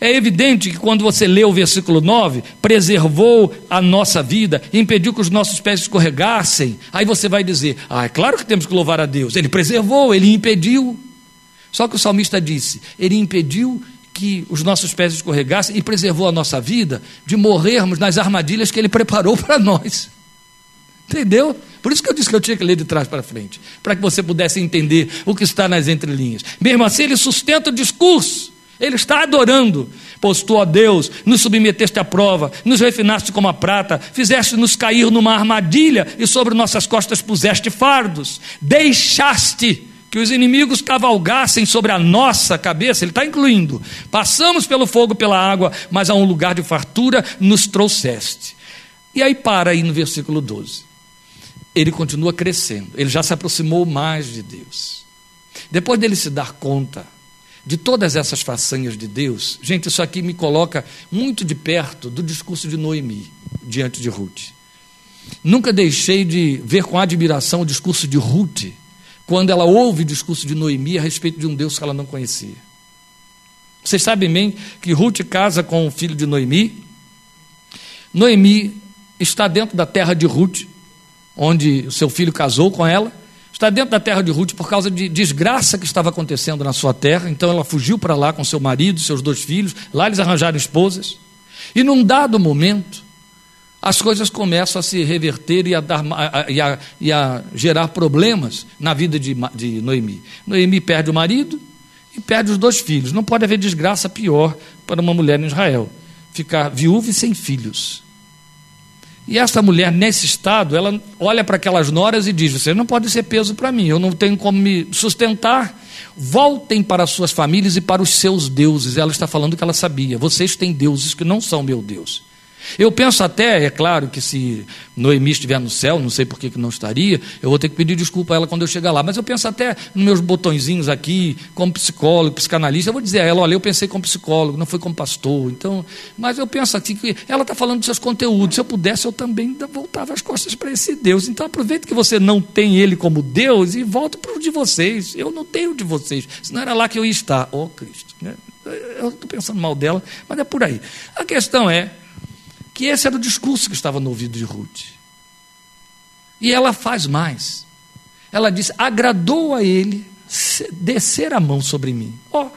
[SPEAKER 1] É evidente que quando você lê o versículo 9, preservou a nossa vida, impediu que os nossos pés escorregassem. Aí você vai dizer: Ah, é claro que temos que louvar a Deus. Ele preservou, ele impediu. Só que o salmista disse: Ele impediu que os nossos pés escorregassem e preservou a nossa vida de morrermos nas armadilhas que ele preparou para nós. Entendeu? Por isso que eu disse que eu tinha que ler de trás para frente, para que você pudesse entender o que está nas entrelinhas. Mesmo assim, ele sustenta o discurso ele está adorando. Pois tu, ó Deus, nos submeteste à prova, nos refinaste como a prata, fizeste-nos cair numa armadilha e sobre nossas costas puseste fardos. Deixaste que os inimigos cavalgassem sobre a nossa cabeça, ele está incluindo. Passamos pelo fogo, pela água, mas a um lugar de fartura nos trouxeste. E aí para aí no versículo 12. Ele continua crescendo, ele já se aproximou mais de Deus. Depois dele se dar conta de todas essas façanhas de Deus, gente, isso aqui me coloca muito de perto do discurso de Noemi diante de Ruth. Nunca deixei de ver com admiração o discurso de Ruth, quando ela ouve o discurso de Noemi a respeito de um Deus que ela não conhecia. Vocês sabem bem que Ruth casa com o filho de Noemi. Noemi está dentro da terra de Ruth, onde o seu filho casou com ela está dentro da terra de Ruth por causa de desgraça que estava acontecendo na sua terra. Então ela fugiu para lá com seu marido, seus dois filhos. Lá eles arranjaram esposas. E num dado momento, as coisas começam a se reverter e a, dar, a, a, e a gerar problemas na vida de, de Noemi. Noemi perde o marido e perde os dois filhos. Não pode haver desgraça pior para uma mulher em Israel ficar viúva e sem filhos. E essa mulher, nesse estado, ela olha para aquelas noras e diz: Você não pode ser peso para mim, eu não tenho como me sustentar. Voltem para suas famílias e para os seus deuses. Ela está falando que ela sabia. Vocês têm deuses que não são meu Deus. Eu penso até, é claro, que se Noemi estiver no céu, não sei por que não estaria, eu vou ter que pedir desculpa a ela quando eu chegar lá. Mas eu penso até nos meus botõezinhos aqui, como psicólogo, psicanalista, eu vou dizer a ela, olha, eu pensei como psicólogo, não foi como pastor. Então, mas eu penso assim que ela está falando dos seus conteúdos. Se eu pudesse, eu também voltava as costas para esse Deus. Então aproveite que você não tem ele como Deus e volta para o de vocês. Eu não tenho o de vocês. Senão era lá que eu ia estar. Oh, Cristo. Né? Eu estou pensando mal dela, mas é por aí. A questão é que esse era o discurso que estava no ouvido de Ruth. E ela faz mais. Ela diz: agradou a ele descer a mão sobre mim. Ó,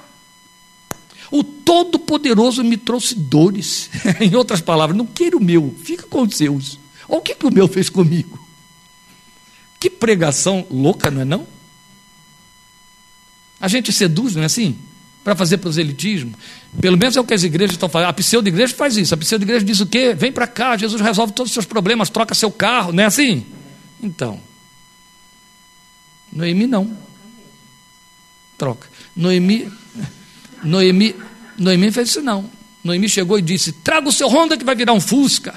[SPEAKER 1] oh, o Todo-Poderoso me trouxe dores. em outras palavras, não queira o meu, fica com os seus. Olha o que, que o meu fez comigo. Que pregação louca, não é não? A gente seduz, não é assim? Para fazer proselitismo. Pelo menos é o que as igrejas estão fazendo. A pseudo-igreja faz isso. A pseudo-igreja diz o quê? Vem para cá, Jesus resolve todos os seus problemas, troca seu carro, não é assim? Então, Noemi não. Troca. Noemi, Noemi, Noemi fez isso não. Noemi chegou e disse: Traga o seu Honda que vai virar um Fusca.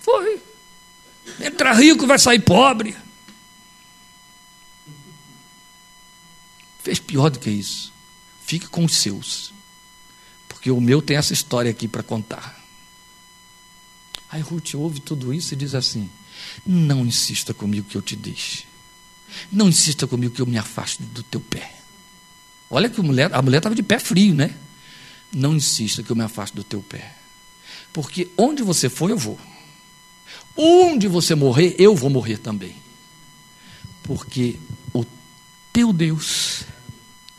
[SPEAKER 1] Foi. Entra rico, vai sair pobre. Fez pior do que isso. Fique com os seus. Porque o meu tem essa história aqui para contar. Aí Ruth ouve tudo isso e diz assim: Não insista comigo que eu te deixe. Não insista comigo que eu me afaste do teu pé. Olha que a mulher estava de pé frio, né? Não insista que eu me afaste do teu pé. Porque onde você for, eu vou. Onde você morrer, eu vou morrer também. Porque o teu Deus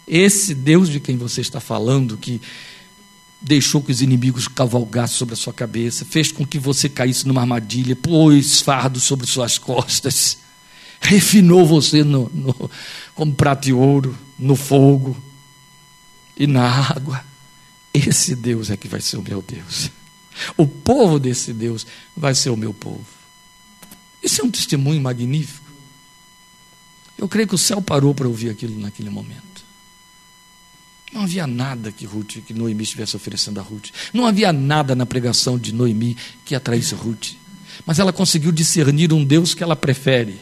[SPEAKER 1] esse Deus de quem você está falando, que deixou que os inimigos cavalgassem sobre a sua cabeça, fez com que você caísse numa armadilha, pôs fardo sobre suas costas, refinou você no, no, como prato de ouro, no fogo e na água. Esse Deus é que vai ser o meu Deus. O povo desse Deus vai ser o meu povo. Isso é um testemunho magnífico. Eu creio que o céu parou para ouvir aquilo naquele momento. Não havia nada que Ruth, que Noemi estivesse oferecendo a Ruth. Não havia nada na pregação de Noemi que atraísse Ruth. Mas ela conseguiu discernir um Deus que ela prefere.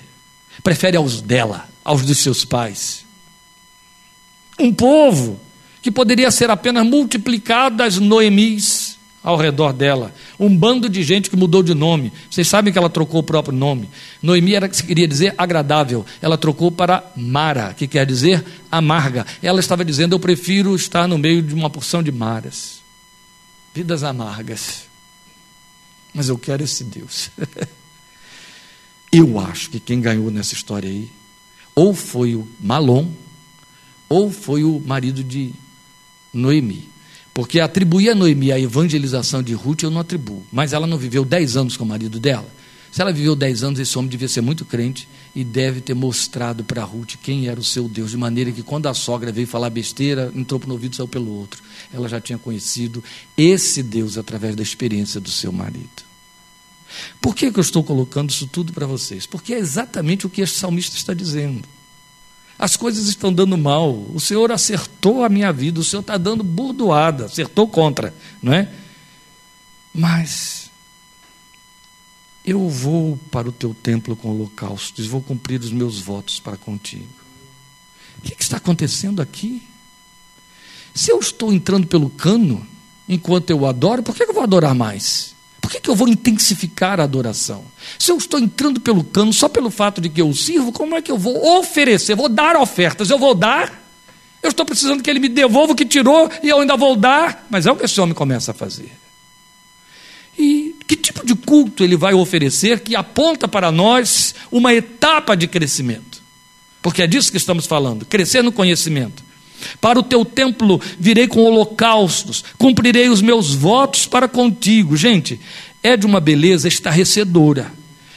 [SPEAKER 1] Prefere aos dela, aos dos seus pais. Um povo que poderia ser apenas multiplicado das Noemis ao redor dela. Um bando de gente que mudou de nome. Vocês sabem que ela trocou o próprio nome. Noemi era que se queria dizer agradável. Ela trocou para Mara, que quer dizer amarga. Ela estava dizendo: Eu prefiro estar no meio de uma porção de maras. Vidas amargas. Mas eu quero esse Deus. eu acho que quem ganhou nessa história aí, ou foi o Malom, ou foi o marido de Noemi. Porque atribuir a Noemi a evangelização de Ruth eu não atribuo. Mas ela não viveu 10 anos com o marido dela. Se ela viveu 10 anos, esse homem devia ser muito crente e deve ter mostrado para Ruth quem era o seu Deus, de maneira que quando a sogra veio falar besteira, entrou para um ouvido e saiu pelo outro. Ela já tinha conhecido esse Deus através da experiência do seu marido. Por que, que eu estou colocando isso tudo para vocês? Porque é exatamente o que este salmista está dizendo. As coisas estão dando mal. O Senhor acertou a minha vida. O Senhor está dando burdoada. Acertou contra, não é? Mas eu vou para o teu templo com holocaustos. Vou cumprir os meus votos para contigo. O que, que está acontecendo aqui? Se eu estou entrando pelo cano enquanto eu adoro, por que eu vou adorar mais? Por que, que eu vou intensificar a adoração? Se eu estou entrando pelo cano só pelo fato de que eu sirvo, como é que eu vou oferecer? Vou dar ofertas, eu vou dar. Eu estou precisando que ele me devolva o que tirou e eu ainda vou dar. Mas é o que esse homem começa a fazer. E que tipo de culto ele vai oferecer que aponta para nós uma etapa de crescimento? Porque é disso que estamos falando, crescer no conhecimento. Para o teu templo virei com holocaustos, cumprirei os meus votos para contigo. Gente, é de uma beleza estarrecedora.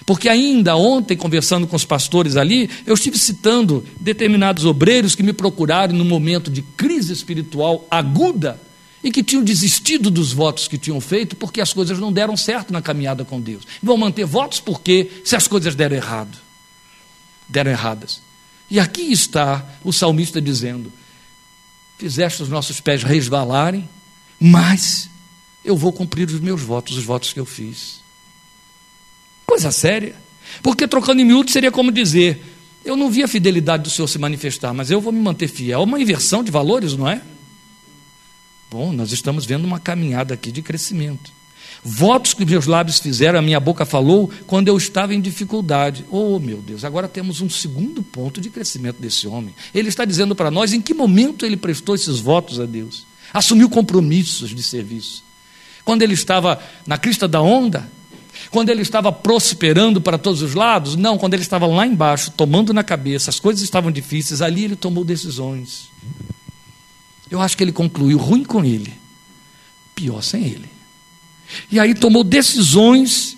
[SPEAKER 1] Porque ainda ontem, conversando com os pastores ali, eu estive citando determinados obreiros que me procuraram num momento de crise espiritual aguda e que tinham desistido dos votos que tinham feito porque as coisas não deram certo na caminhada com Deus. Vão manter votos porque se as coisas deram errado, deram erradas. E aqui está o salmista dizendo: fizeste os nossos pés resvalarem, mas eu vou cumprir os meus votos, os votos que eu fiz. Coisa séria. Porque trocando em miúdo seria como dizer: eu não vi a fidelidade do Senhor se manifestar, mas eu vou me manter fiel. É uma inversão de valores, não é? Bom, nós estamos vendo uma caminhada aqui de crescimento. Votos que meus lábios fizeram, a minha boca falou quando eu estava em dificuldade. Oh, meu Deus, agora temos um segundo ponto de crescimento desse homem. Ele está dizendo para nós em que momento ele prestou esses votos a Deus. Assumiu compromissos de serviço. Quando ele estava na crista da onda, quando ele estava prosperando para todos os lados, não, quando ele estava lá embaixo, tomando na cabeça, as coisas estavam difíceis, ali ele tomou decisões. Eu acho que ele concluiu ruim com ele, pior sem ele. E aí tomou decisões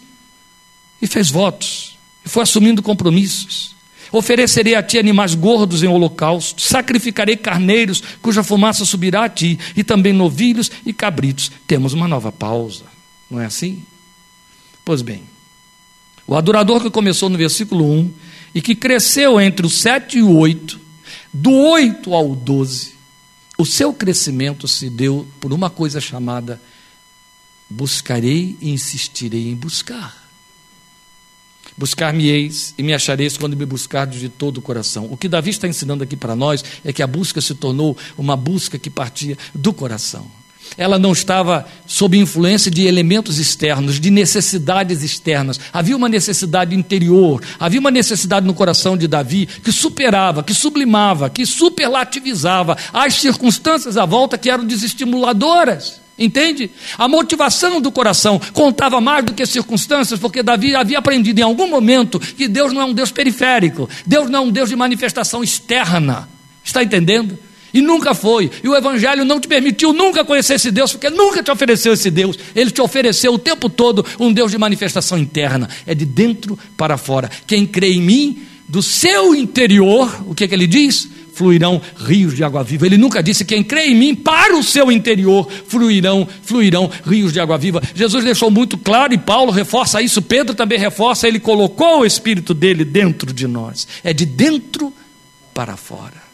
[SPEAKER 1] e fez votos, e foi assumindo compromissos. Oferecerei a ti animais gordos em holocausto, sacrificarei carneiros cuja fumaça subirá a ti, e também novilhos e cabritos. Temos uma nova pausa, não é assim? Pois bem, o adorador que começou no versículo 1 e que cresceu entre o 7 e o 8, do 8 ao 12, o seu crescimento se deu por uma coisa chamada buscarei e insistirei em buscar. Buscar-me-eis e me achareis quando me buscardes de todo o coração. O que Davi está ensinando aqui para nós é que a busca se tornou uma busca que partia do coração. Ela não estava sob influência de elementos externos, de necessidades externas. Havia uma necessidade interior, havia uma necessidade no coração de Davi que superava, que sublimava, que superlativizava as circunstâncias à volta que eram desestimuladoras. Entende? A motivação do coração contava mais do que circunstâncias, porque Davi havia aprendido em algum momento que Deus não é um Deus periférico, Deus não é um Deus de manifestação externa. Está entendendo? E nunca foi. E o Evangelho não te permitiu nunca conhecer esse Deus, porque nunca te ofereceu esse Deus. Ele te ofereceu o tempo todo um Deus de manifestação interna. É de dentro para fora. Quem crê em mim, do seu interior, o que, é que ele diz? Fluirão rios de água viva. Ele nunca disse: quem crê em mim, para o seu interior, fluirão, fluirão rios de água viva. Jesus deixou muito claro, e Paulo reforça isso, Pedro também reforça, ele colocou o Espírito dele dentro de nós. É de dentro para fora.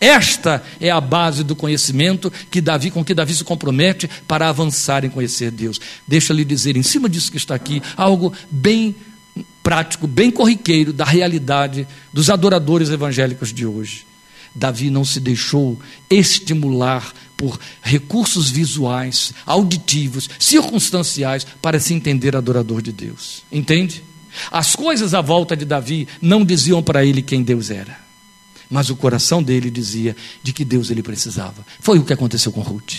[SPEAKER 1] Esta é a base do conhecimento que Davi, com que Davi se compromete para avançar em conhecer Deus. Deixa-lhe dizer, em cima disso que está aqui, algo bem prático, bem corriqueiro da realidade dos adoradores evangélicos de hoje. Davi não se deixou estimular por recursos visuais, auditivos, circunstanciais para se entender adorador de Deus. Entende? As coisas à volta de Davi não diziam para ele quem Deus era mas o coração dele dizia de que Deus ele precisava. Foi o que aconteceu com Ruth.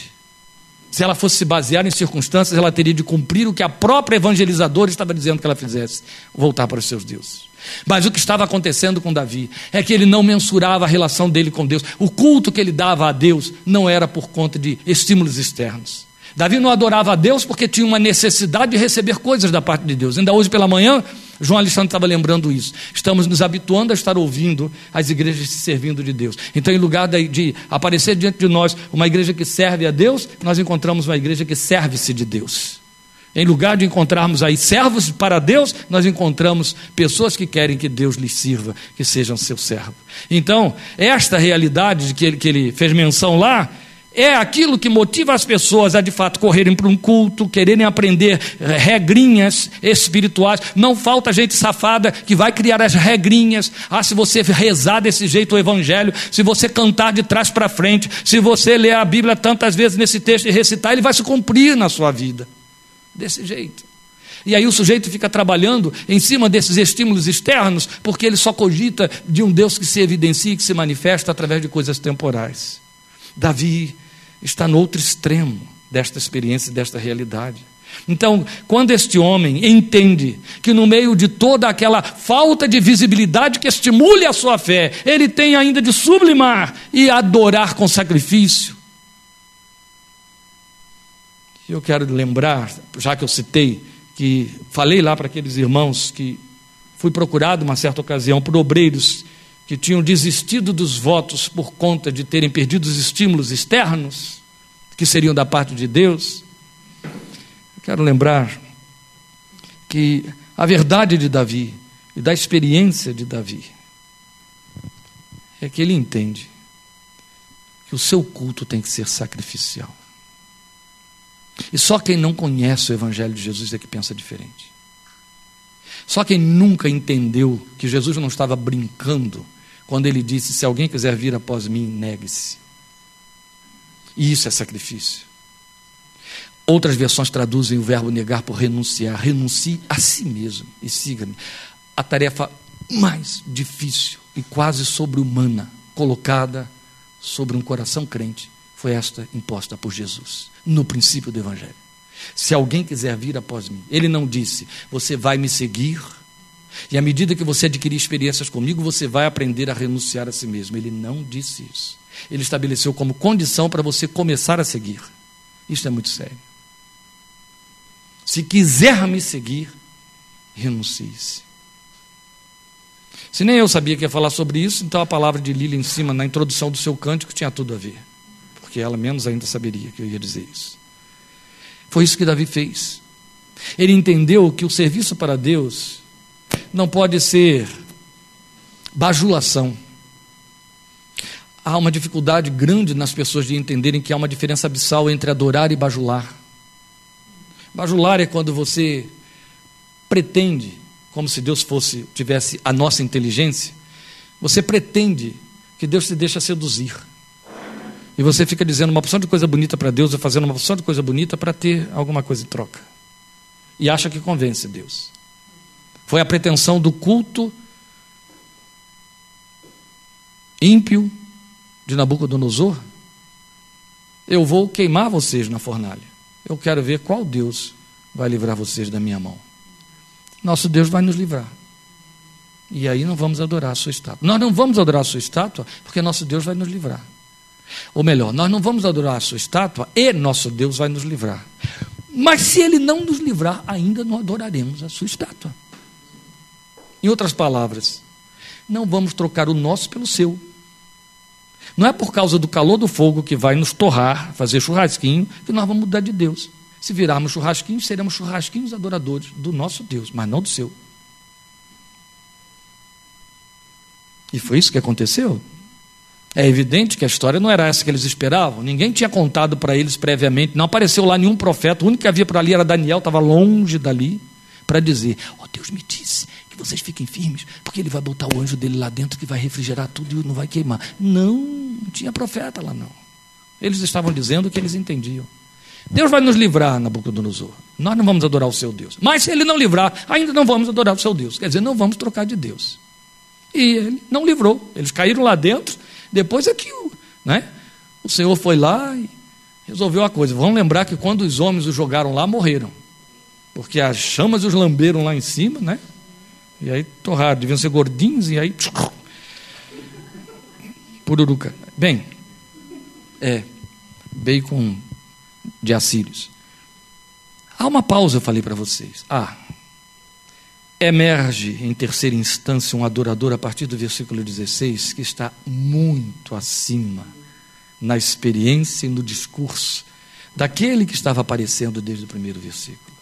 [SPEAKER 1] Se ela fosse se basear em circunstâncias, ela teria de cumprir o que a própria evangelizadora estava dizendo que ela fizesse: voltar para os seus deuses. Mas o que estava acontecendo com Davi é que ele não mensurava a relação dele com Deus. O culto que ele dava a Deus não era por conta de estímulos externos. Davi não adorava a Deus porque tinha uma necessidade de receber coisas da parte de Deus. Ainda hoje pela manhã, João Alexandre estava lembrando isso. Estamos nos habituando a estar ouvindo as igrejas se servindo de Deus. Então, em lugar de aparecer diante de nós uma igreja que serve a Deus, nós encontramos uma igreja que serve-se de Deus. Em lugar de encontrarmos aí servos para Deus, nós encontramos pessoas que querem que Deus lhes sirva, que sejam seu servo. Então, esta realidade de que ele, que ele fez menção lá, é aquilo que motiva as pessoas a de fato correrem para um culto, quererem aprender eh, regrinhas espirituais. Não falta gente safada que vai criar as regrinhas. Ah, se você rezar desse jeito o evangelho, se você cantar de trás para frente, se você ler a Bíblia tantas vezes nesse texto e recitar, ele vai se cumprir na sua vida. Desse jeito. E aí o sujeito fica trabalhando em cima desses estímulos externos, porque ele só cogita de um Deus que se evidencia e que se manifesta através de coisas temporais. Davi está no outro extremo desta experiência, desta realidade. Então, quando este homem entende que no meio de toda aquela falta de visibilidade que estimule a sua fé, ele tem ainda de sublimar e adorar com sacrifício. Eu quero lembrar, já que eu citei, que falei lá para aqueles irmãos que fui procurado uma certa ocasião por obreiros que tinham desistido dos votos por conta de terem perdido os estímulos externos, que seriam da parte de Deus. Quero lembrar que a verdade de Davi e da experiência de Davi é que ele entende que o seu culto tem que ser sacrificial. E só quem não conhece o Evangelho de Jesus é que pensa diferente. Só quem nunca entendeu que Jesus não estava brincando quando ele disse: Se alguém quiser vir após mim, negue-se. E isso é sacrifício. Outras versões traduzem o verbo negar por renunciar. Renuncie a si mesmo e siga-me. A tarefa mais difícil e quase sobre-humana colocada sobre um coração crente foi esta imposta por Jesus, no princípio do Evangelho. Se alguém quiser vir após mim, ele não disse, você vai me seguir, e à medida que você adquirir experiências comigo, você vai aprender a renunciar a si mesmo. Ele não disse isso. Ele estabeleceu como condição para você começar a seguir. Isso é muito sério. Se quiser me seguir, renuncie-se. Se nem eu sabia que ia falar sobre isso, então a palavra de Lília em cima, na introdução do seu cântico, tinha tudo a ver. Porque ela menos ainda saberia que eu ia dizer isso. Foi isso que Davi fez. Ele entendeu que o serviço para Deus não pode ser bajulação. Há uma dificuldade grande nas pessoas de entenderem que há uma diferença abissal entre adorar e bajular. Bajular é quando você pretende, como se Deus fosse tivesse a nossa inteligência, você pretende que Deus te deixa seduzir. E você fica dizendo uma porção de coisa bonita para Deus, ou fazendo uma porção de coisa bonita para ter alguma coisa em troca. E acha que convence Deus. Foi a pretensão do culto ímpio de Nabucodonosor. Eu vou queimar vocês na fornalha. Eu quero ver qual Deus vai livrar vocês da minha mão. Nosso Deus vai nos livrar. E aí não vamos adorar a sua estátua. Nós não vamos adorar a sua estátua porque nosso Deus vai nos livrar. Ou melhor, nós não vamos adorar a sua estátua e nosso Deus vai nos livrar. Mas se ele não nos livrar, ainda não adoraremos a sua estátua. Em outras palavras, não vamos trocar o nosso pelo seu. Não é por causa do calor do fogo que vai nos torrar, fazer churrasquinho, que nós vamos mudar de Deus. Se virarmos churrasquinhos, seremos churrasquinhos adoradores do nosso Deus, mas não do seu. E foi isso que aconteceu. É evidente que a história não era essa que eles esperavam. Ninguém tinha contado para eles previamente. Não apareceu lá nenhum profeta. O único que havia por ali era Daniel, estava longe dali, para dizer: Ó oh, Deus me disse que vocês fiquem firmes, porque ele vai botar o anjo dele lá dentro que vai refrigerar tudo e não vai queimar. Não, não tinha profeta lá não. Eles estavam dizendo o que eles entendiam. Deus vai nos livrar, Nabucodonosor. Nós não vamos adorar o seu Deus. Mas se ele não livrar, ainda não vamos adorar o seu Deus. Quer dizer, não vamos trocar de Deus. E ele não livrou. Eles caíram lá dentro depois é que o, né, o Senhor foi lá e resolveu a coisa. Vamos lembrar que quando os homens os jogaram lá, morreram. Porque as chamas os lamberam lá em cima, né? E aí torraram, deviam ser gordinhos, e aí. Pururuca. Bem, é, bacon de assírios. Há uma pausa, eu falei para vocês. Ah, emerge em terceira instância um adorador a partir do versículo 16 que está muito acima na experiência e no discurso daquele que estava aparecendo desde o primeiro versículo.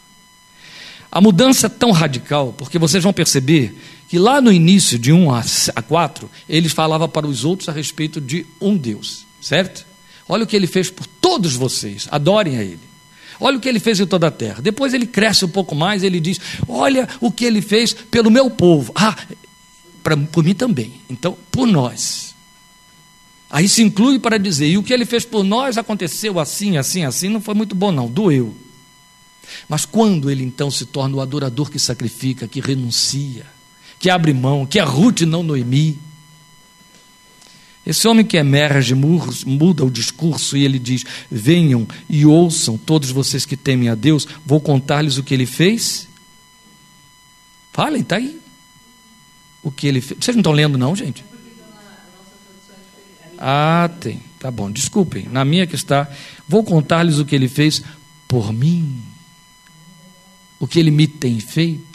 [SPEAKER 1] A mudança é tão radical, porque vocês vão perceber que lá no início, de 1 a 4, ele falava para os outros a respeito de um Deus, certo? Olha o que ele fez por todos vocês, adorem a ele. Olha o que ele fez em toda a terra. Depois ele cresce um pouco mais, ele diz: Olha o que ele fez pelo meu povo. Ah, pra, por mim também. Então, por nós. Aí se inclui para dizer: E o que ele fez por nós aconteceu assim, assim, assim. Não foi muito bom, não. Doeu. Mas quando ele então se torna o adorador que sacrifica, que renuncia, que abre mão, que é Ruth não Noemi esse homem que emerge muda o discurso e ele diz: Venham e ouçam, todos vocês que temem a Deus, vou contar-lhes o que ele fez. Falem, está aí. O que ele fez. Vocês não estão lendo, não, gente? Ah, tem. Tá bom, desculpem. Na minha que está. Vou contar-lhes o que ele fez por mim. O que ele me tem feito.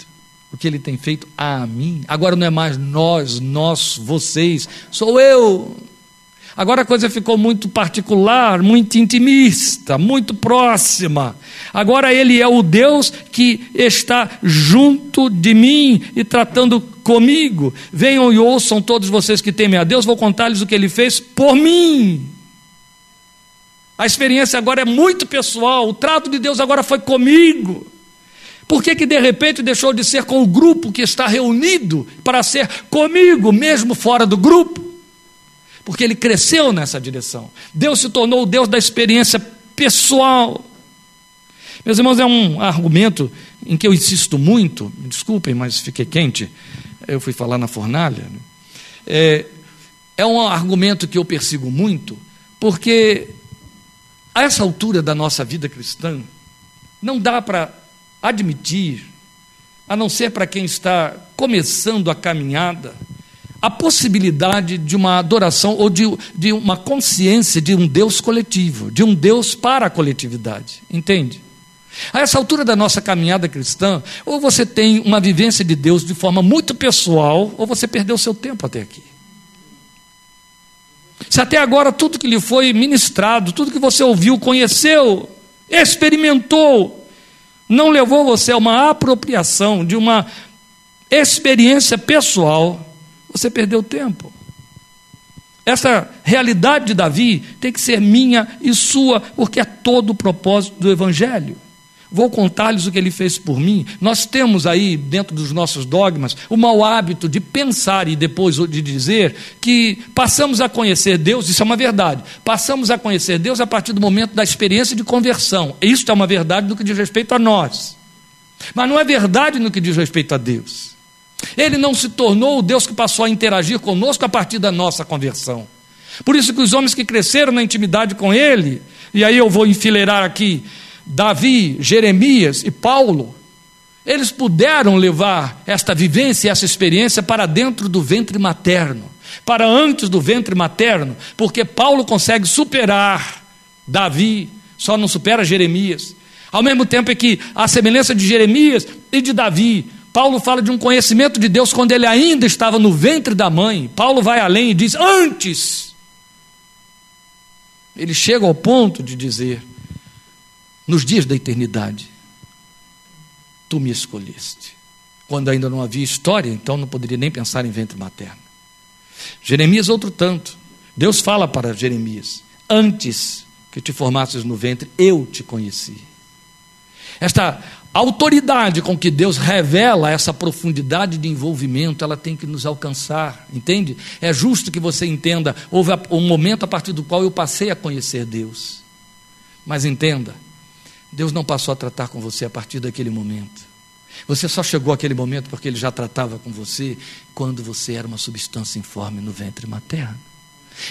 [SPEAKER 1] O que ele tem feito a mim. Agora não é mais nós, nós, vocês. Sou eu. Agora a coisa ficou muito particular, muito intimista, muito próxima. Agora ele é o Deus que está junto de mim e tratando comigo. Venham e ouçam todos vocês que temem a Deus, vou contar-lhes o que ele fez por mim. A experiência agora é muito pessoal. O trato de Deus agora foi comigo. Por que, que de repente deixou de ser com o grupo que está reunido para ser comigo, mesmo fora do grupo? Porque ele cresceu nessa direção. Deus se tornou o Deus da experiência pessoal. Meus irmãos, é um argumento em que eu insisto muito, desculpem, mas fiquei quente, eu fui falar na fornalha. Né? É, é um argumento que eu persigo muito, porque a essa altura da nossa vida cristã, não dá para admitir, a não ser para quem está começando a caminhada, a possibilidade de uma adoração ou de, de uma consciência de um Deus coletivo, de um Deus para a coletividade. Entende? A essa altura da nossa caminhada cristã, ou você tem uma vivência de Deus de forma muito pessoal, ou você perdeu seu tempo até aqui. Se até agora tudo que lhe foi ministrado, tudo que você ouviu, conheceu, experimentou, não levou você a uma apropriação de uma experiência pessoal, você perdeu tempo. Essa realidade de Davi tem que ser minha e sua, porque é todo o propósito do Evangelho. Vou contar-lhes o que ele fez por mim. Nós temos aí, dentro dos nossos dogmas, o mau hábito de pensar e depois de dizer que passamos a conhecer Deus, isso é uma verdade. Passamos a conhecer Deus a partir do momento da experiência de conversão. Isso é uma verdade no que diz respeito a nós. Mas não é verdade no que diz respeito a Deus. Ele não se tornou o Deus que passou a interagir conosco a partir da nossa conversão. Por isso que os homens que cresceram na intimidade com Ele, e aí eu vou enfileirar aqui Davi, Jeremias e Paulo, eles puderam levar esta vivência e essa experiência para dentro do ventre materno, para antes do ventre materno, porque Paulo consegue superar Davi, só não supera Jeremias. Ao mesmo tempo é que, a semelhança de Jeremias e de Davi, Paulo fala de um conhecimento de Deus quando ele ainda estava no ventre da mãe. Paulo vai além e diz: antes. Ele chega ao ponto de dizer: nos dias da eternidade, tu me escolheste. Quando ainda não havia história, então não poderia nem pensar em ventre materno. Jeremias, outro tanto. Deus fala para Jeremias: Antes que te formasses no ventre, eu te conheci. Esta autoridade com que Deus revela essa profundidade de envolvimento, ela tem que nos alcançar, entende? É justo que você entenda, houve um momento a partir do qual eu passei a conhecer Deus. Mas entenda, Deus não passou a tratar com você a partir daquele momento. Você só chegou àquele momento porque Ele já tratava com você quando você era uma substância informe no ventre materno.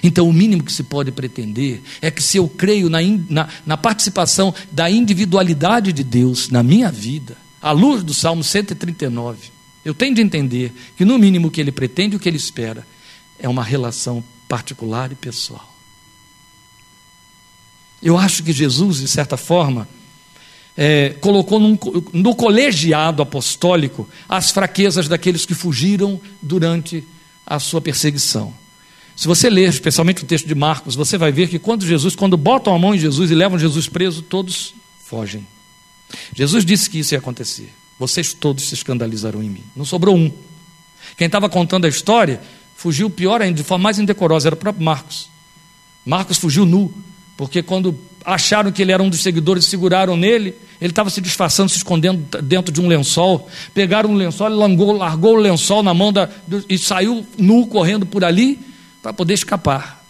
[SPEAKER 1] Então, o mínimo que se pode pretender é que, se eu creio na, na, na participação da individualidade de Deus na minha vida, à luz do Salmo 139, eu tenho de entender que, no mínimo, o que Ele pretende e o que Ele espera é uma relação particular e pessoal. Eu acho que Jesus, de certa forma, é, colocou num, no colegiado apostólico as fraquezas daqueles que fugiram durante a sua perseguição. Se você ler, especialmente o texto de Marcos, você vai ver que quando Jesus, quando botam a mão em Jesus e levam Jesus preso, todos fogem. Jesus disse que isso ia acontecer. Vocês todos se escandalizarão em mim. Não sobrou um. Quem estava contando a história fugiu pior ainda, de forma mais indecorosa, era o próprio Marcos. Marcos fugiu nu, porque quando acharam que ele era um dos seguidores, seguraram nele, ele estava se disfarçando, se escondendo dentro de um lençol. Pegaram um lençol, largou, o lençol na mão da, e saiu nu correndo por ali para poder escapar.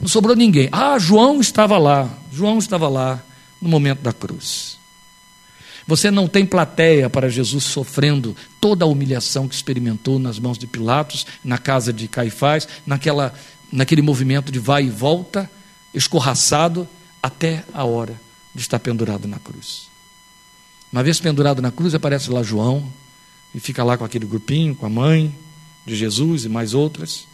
[SPEAKER 1] Não sobrou ninguém. Ah, João estava lá. João estava lá no momento da cruz. Você não tem plateia para Jesus sofrendo toda a humilhação que experimentou nas mãos de Pilatos, na casa de Caifás, naquela, naquele movimento de vai e volta, escorraçado, até a hora de estar pendurado na cruz. Uma vez pendurado na cruz, aparece lá João e fica lá com aquele grupinho, com a mãe de Jesus e mais outras.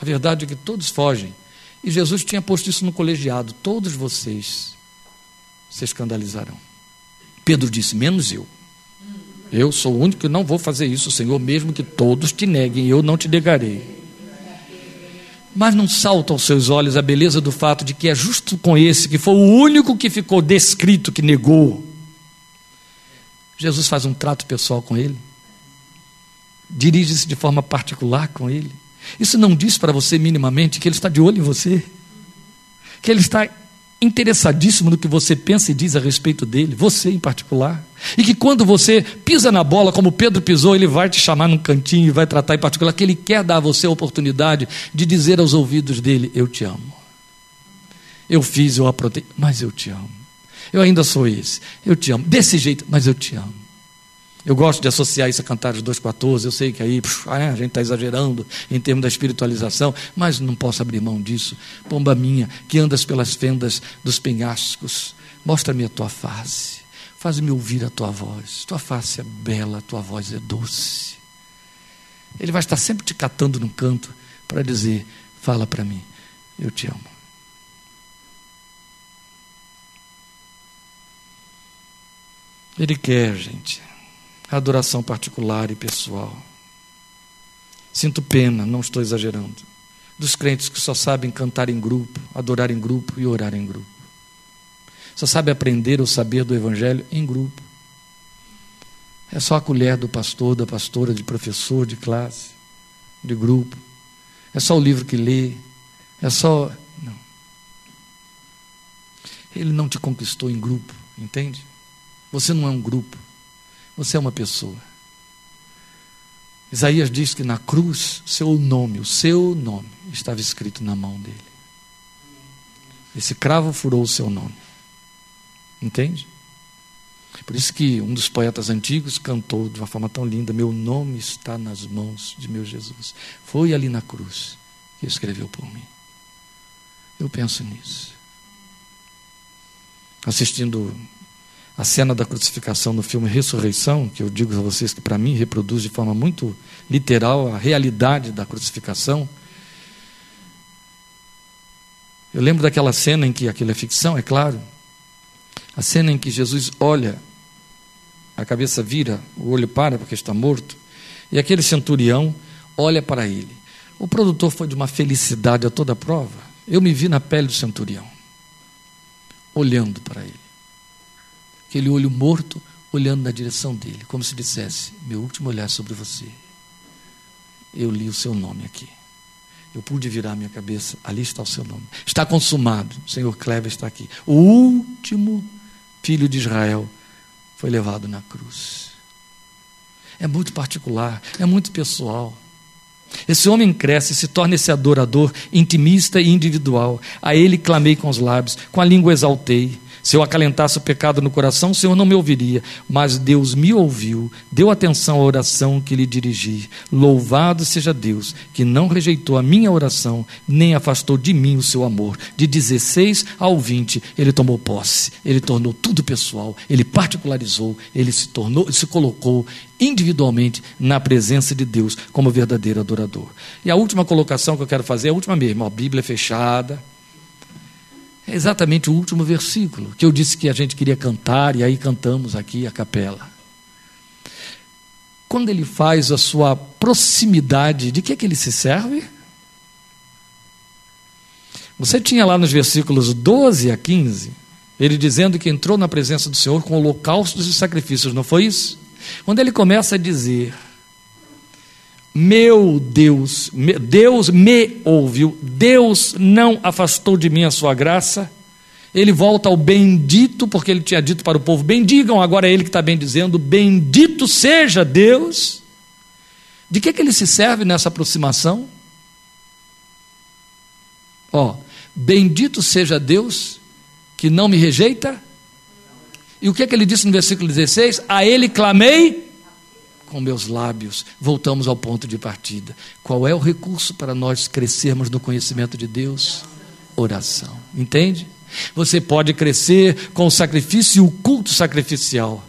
[SPEAKER 1] A verdade é que todos fogem. E Jesus tinha posto isso no colegiado: todos vocês se escandalizarão. Pedro disse: menos eu. Eu sou o único que não vou fazer isso, Senhor, mesmo que todos te neguem, eu não te negarei. Mas não salta aos seus olhos a beleza do fato de que é justo com esse, que foi o único que ficou descrito, que negou, Jesus faz um trato pessoal com ele, dirige-se de forma particular com ele. Isso não diz para você minimamente que ele está de olho em você, que ele está interessadíssimo no que você pensa e diz a respeito dele, você em particular. E que quando você pisa na bola, como Pedro pisou, ele vai te chamar num cantinho e vai tratar em particular, que ele quer dar a você a oportunidade de dizer aos ouvidos dele: Eu te amo. Eu fiz, eu aprontei, mas eu te amo. Eu ainda sou esse. Eu te amo. Desse jeito, mas eu te amo. Eu gosto de associar isso a Cantares 2,14. Eu sei que aí a gente está exagerando em termos da espiritualização, mas não posso abrir mão disso. Pomba minha, que andas pelas fendas dos penhascos, mostra-me a tua face, faz-me ouvir a tua voz. Tua face é bela, tua voz é doce. Ele vai estar sempre te catando no canto para dizer: Fala para mim, eu te amo. Ele quer, gente adoração particular e pessoal. Sinto pena, não estou exagerando, dos crentes que só sabem cantar em grupo, adorar em grupo e orar em grupo. Só sabe aprender ou saber do Evangelho em grupo. É só a colher do pastor, da pastora, de professor, de classe, de grupo. É só o livro que lê. É só. Não. Ele não te conquistou em grupo, entende? Você não é um grupo. Você é uma pessoa. Isaías diz que na cruz, seu nome, o seu nome, estava escrito na mão dele. Esse cravo furou o seu nome. Entende? Por isso que um dos poetas antigos cantou de uma forma tão linda: Meu nome está nas mãos de meu Jesus. Foi ali na cruz que escreveu por mim. Eu penso nisso. Assistindo a cena da crucificação no filme Ressurreição, que eu digo a vocês que para mim reproduz de forma muito literal a realidade da crucificação. Eu lembro daquela cena em que aquilo é ficção, é claro. A cena em que Jesus olha, a cabeça vira, o olho para porque está morto, e aquele centurião olha para ele. O produtor foi de uma felicidade a toda prova. Eu me vi na pele do centurião, olhando para ele aquele olho morto olhando na direção dele, como se dissesse: Meu último olhar sobre você. Eu li o seu nome aqui. Eu pude virar minha cabeça, ali está o seu nome. Está consumado. O Senhor Kleber está aqui. O último filho de Israel foi levado na cruz. É muito particular, é muito pessoal. Esse homem cresce se torna esse adorador intimista e individual. A ele clamei com os lábios, com a língua exaltei. Se eu acalentasse o pecado no coração, o Senhor não me ouviria. Mas Deus me ouviu, deu atenção à oração que lhe dirigi. Louvado seja Deus, que não rejeitou a minha oração, nem afastou de mim o seu amor. De 16 ao 20, ele tomou posse, ele tornou tudo pessoal, ele particularizou, ele se tornou, se colocou individualmente na presença de Deus como verdadeiro adorador. E a última colocação que eu quero fazer é a última mesmo, a Bíblia fechada. É exatamente o último versículo que eu disse que a gente queria cantar e aí cantamos aqui a capela. Quando ele faz a sua proximidade, de que é que ele se serve? Você tinha lá nos versículos 12 a 15, ele dizendo que entrou na presença do Senhor com holocaustos e sacrifícios, não foi isso? Quando ele começa a dizer meu Deus, Deus me ouviu, Deus não afastou de mim a sua graça. Ele volta ao bendito, porque ele tinha dito para o povo: bendigam, agora é ele que está bem dizendo: bendito seja Deus. De que, que ele se serve nessa aproximação? Ó, bendito seja Deus que não me rejeita. E o que, que ele disse no versículo 16? A ele clamei com meus lábios. Voltamos ao ponto de partida. Qual é o recurso para nós crescermos no conhecimento de Deus? Oração. Entende? Você pode crescer com o sacrifício e o culto sacrificial,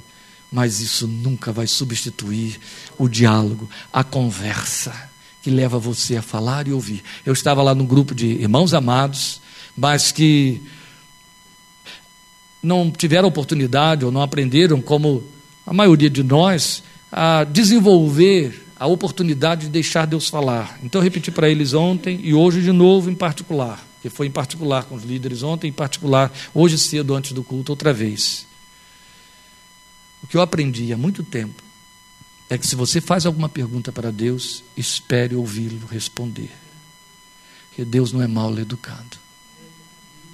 [SPEAKER 1] mas isso nunca vai substituir o diálogo, a conversa que leva você a falar e ouvir. Eu estava lá num grupo de irmãos amados, mas que não tiveram oportunidade ou não aprenderam como a maioria de nós a desenvolver a oportunidade de deixar Deus falar. Então eu repeti para eles ontem e hoje de novo em particular, que foi em particular com os líderes ontem, em particular hoje cedo antes do culto outra vez. O que eu aprendi há muito tempo é que se você faz alguma pergunta para Deus, espere ouvi-lo responder. Porque Deus não é mal educado.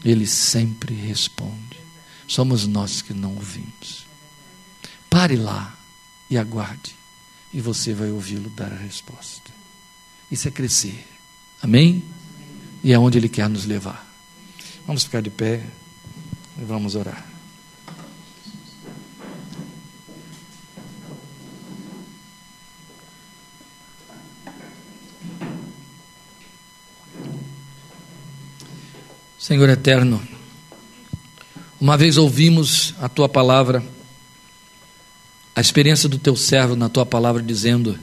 [SPEAKER 1] Ele sempre responde. Somos nós que não ouvimos. Pare lá e aguarde, e você vai ouvi-lo dar a resposta. Isso é crescer. Amém? E é onde Ele quer nos levar. Vamos ficar de pé e vamos orar. Senhor eterno, uma vez ouvimos a tua palavra, a experiência do teu servo na tua palavra dizendo: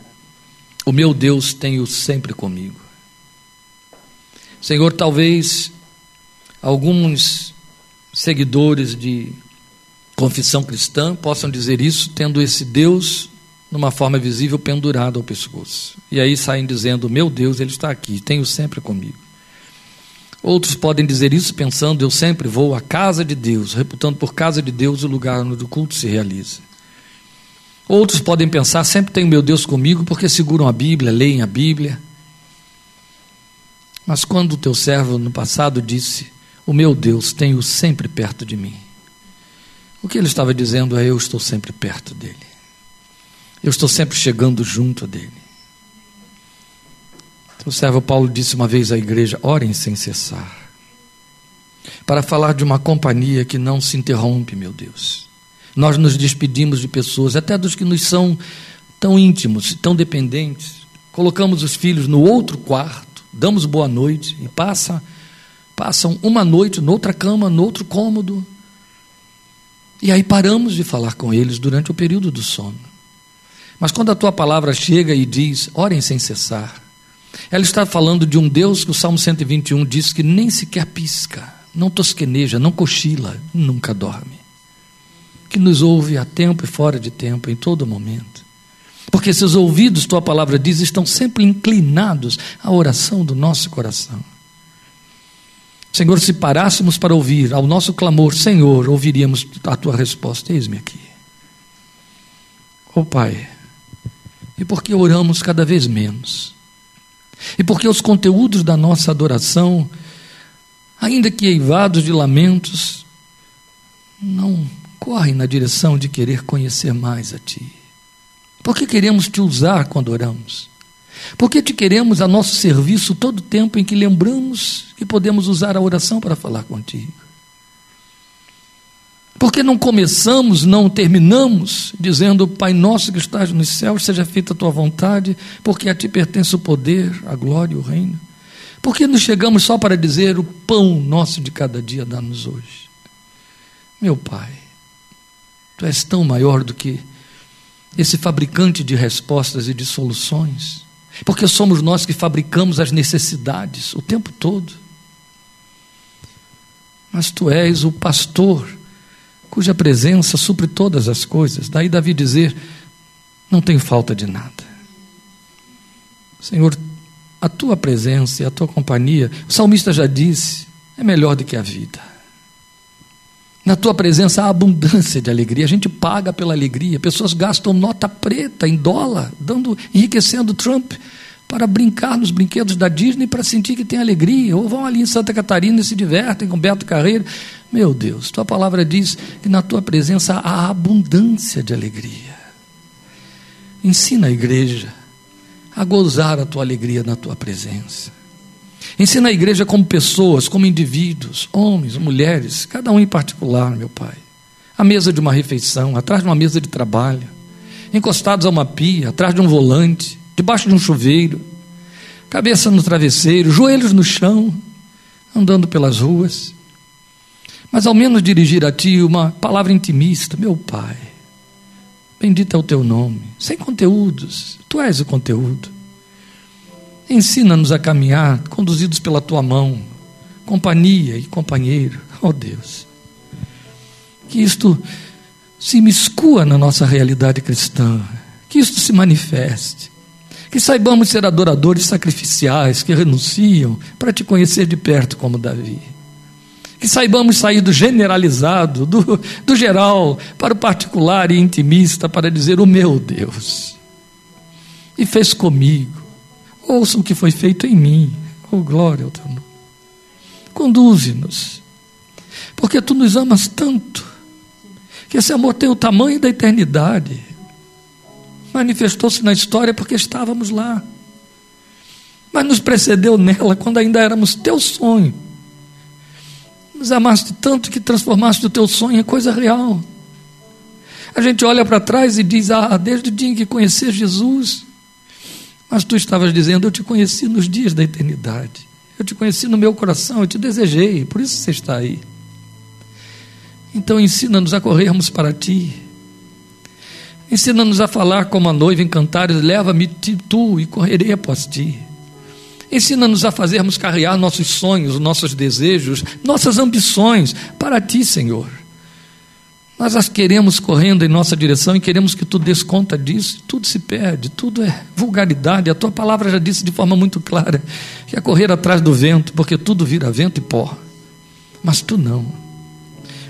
[SPEAKER 1] O meu Deus tenho sempre comigo. Senhor, talvez alguns seguidores de confissão cristã possam dizer isso, tendo esse Deus numa forma visível pendurado ao pescoço. E aí saem dizendo: Meu Deus, Ele está aqui, tenho sempre comigo. Outros podem dizer isso pensando: eu sempre vou à casa de Deus, reputando por casa de Deus o lugar onde o culto se realiza. Outros podem pensar: sempre tenho meu Deus comigo porque seguram a Bíblia, leem a Bíblia. Mas quando o teu servo no passado disse: O meu Deus tenho sempre perto de mim, o que ele estava dizendo é: Eu estou sempre perto dele, eu estou sempre chegando junto dele. O servo Paulo disse uma vez à igreja: orem sem cessar. Para falar de uma companhia que não se interrompe, meu Deus. Nós nos despedimos de pessoas, até dos que nos são tão íntimos, tão dependentes. Colocamos os filhos no outro quarto, damos boa noite e passa, passam uma noite noutra cama, noutro cômodo. E aí paramos de falar com eles durante o período do sono. Mas quando a tua palavra chega e diz: orem sem cessar, ela está falando de um Deus que o Salmo 121 diz que nem sequer pisca, não tosqueneja, não cochila, nunca dorme. Que nos ouve a tempo e fora de tempo, em todo momento. Porque seus ouvidos, tua palavra diz, estão sempre inclinados à oração do nosso coração. Senhor, se parássemos para ouvir ao nosso clamor, Senhor, ouviríamos a tua resposta. Eis-me aqui. Oh Pai, e porque oramos cada vez menos? E porque os conteúdos da nossa adoração, ainda que eivados de lamentos, não correm na direção de querer conhecer mais a Ti. Porque queremos Te usar quando oramos. Porque te queremos a nosso serviço todo o tempo em que lembramos que podemos usar a oração para falar contigo. Porque não começamos, não terminamos dizendo, Pai nosso que estás nos céus, seja feita a tua vontade, porque a ti pertence o poder, a glória e o reino. Porque nos chegamos só para dizer, o pão nosso de cada dia dá-nos hoje. Meu Pai, tu és tão maior do que esse fabricante de respostas e de soluções, porque somos nós que fabricamos as necessidades o tempo todo. Mas tu és o pastor cuja presença supre todas as coisas. Daí Davi dizer: Não tenho falta de nada. Senhor, a tua presença e a tua companhia, o salmista já disse, é melhor do que a vida. Na tua presença há abundância de alegria. A gente paga pela alegria. Pessoas gastam nota preta em dólar, dando, enriquecendo Trump para brincar nos brinquedos da Disney para sentir que tem alegria. Ou vão ali em Santa Catarina e se divertem com Beto Carreiro. Meu Deus, tua palavra diz que na tua presença há abundância de alegria. Ensina a igreja a gozar a tua alegria na tua presença. Ensina a igreja como pessoas, como indivíduos, homens, mulheres, cada um em particular, meu Pai. À mesa de uma refeição, atrás de uma mesa de trabalho, encostados a uma pia, atrás de um volante, debaixo de um chuveiro, cabeça no travesseiro, joelhos no chão, andando pelas ruas mas ao menos dirigir a Ti uma palavra intimista, meu Pai. Bendito é o Teu nome, sem conteúdos, Tu és o conteúdo. Ensina-nos a caminhar, conduzidos pela Tua mão, companhia e companheiro, oh Deus. Que isto se miscua na nossa realidade cristã, que isto se manifeste, que saibamos ser adoradores sacrificiais que renunciam para te conhecer de perto como Davi que saibamos sair do generalizado, do, do geral, para o particular e intimista, para dizer: O meu Deus, e fez comigo. Ouça o que foi feito em mim. Oh, glória ao teu nome. Conduze-nos Porque tu nos amas tanto, que esse amor tem o tamanho da eternidade. Manifestou-se na história porque estávamos lá. Mas nos precedeu nela quando ainda éramos teu sonho. Nos amaste tanto que transformaste o teu sonho em coisa real. A gente olha para trás e diz: Ah, desde o dia em que conhecer Jesus. Mas tu estavas dizendo: Eu te conheci nos dias da eternidade. Eu te conheci no meu coração, eu te desejei, por isso você está aí. Então ensina-nos a corrermos para ti. Ensina-nos a falar como a noiva em cantares: Leva-me tu e correrei após ti. Ensina-nos a fazermos carrear nossos sonhos, nossos desejos, nossas ambições para ti, Senhor. Nós as queremos correndo em nossa direção e queremos que tu des conta disso, tudo se perde, tudo é vulgaridade. A tua palavra já disse de forma muito clara que é correr atrás do vento, porque tudo vira vento e pó. Mas tu não.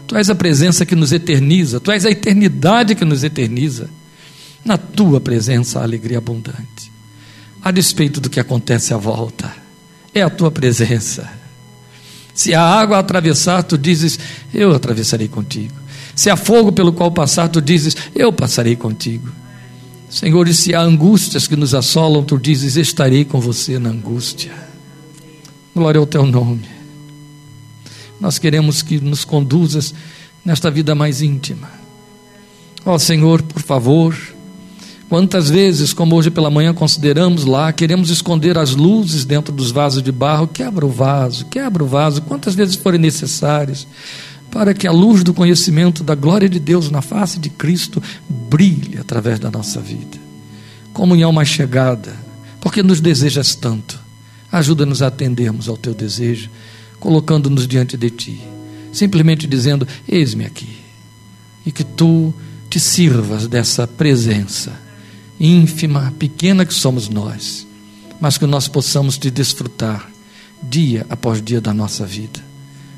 [SPEAKER 1] Tu és a presença que nos eterniza, tu és a eternidade que nos eterniza. Na tua presença há alegria abundante. A despeito do que acontece à volta, é a tua presença. Se a água atravessar, tu dizes: Eu atravessarei contigo. Se há fogo pelo qual passar, tu dizes: Eu passarei contigo. Senhor, e se há angústias que nos assolam, tu dizes: Estarei com você na angústia. Glória ao teu nome. Nós queremos que nos conduzas nesta vida mais íntima. Ó oh, Senhor, por favor, quantas vezes, como hoje pela manhã consideramos lá, queremos esconder as luzes dentro dos vasos de barro, quebra o vaso, quebra o vaso, quantas vezes forem necessárias para que a luz do conhecimento da glória de Deus na face de Cristo brilhe através da nossa vida. Comunhão mais chegada, porque nos desejas tanto. Ajuda-nos a atendermos ao teu desejo, colocando-nos diante de ti, simplesmente dizendo: Eis-me aqui, e que tu te sirvas dessa presença ínfima, pequena que somos nós, mas que nós possamos te desfrutar dia após dia da nossa vida,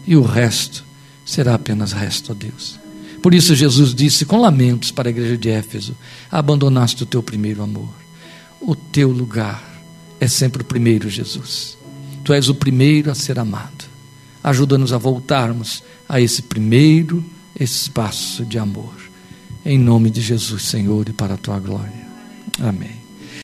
[SPEAKER 1] e o resto será apenas resto a Deus. Por isso Jesus disse com lamentos para a igreja de Éfeso: abandonaste o teu primeiro amor. O teu lugar é sempre o primeiro, Jesus. Tu és o primeiro a ser amado. Ajuda-nos a voltarmos a esse primeiro espaço de amor. Em nome de Jesus, Senhor, e para a tua glória. Amém.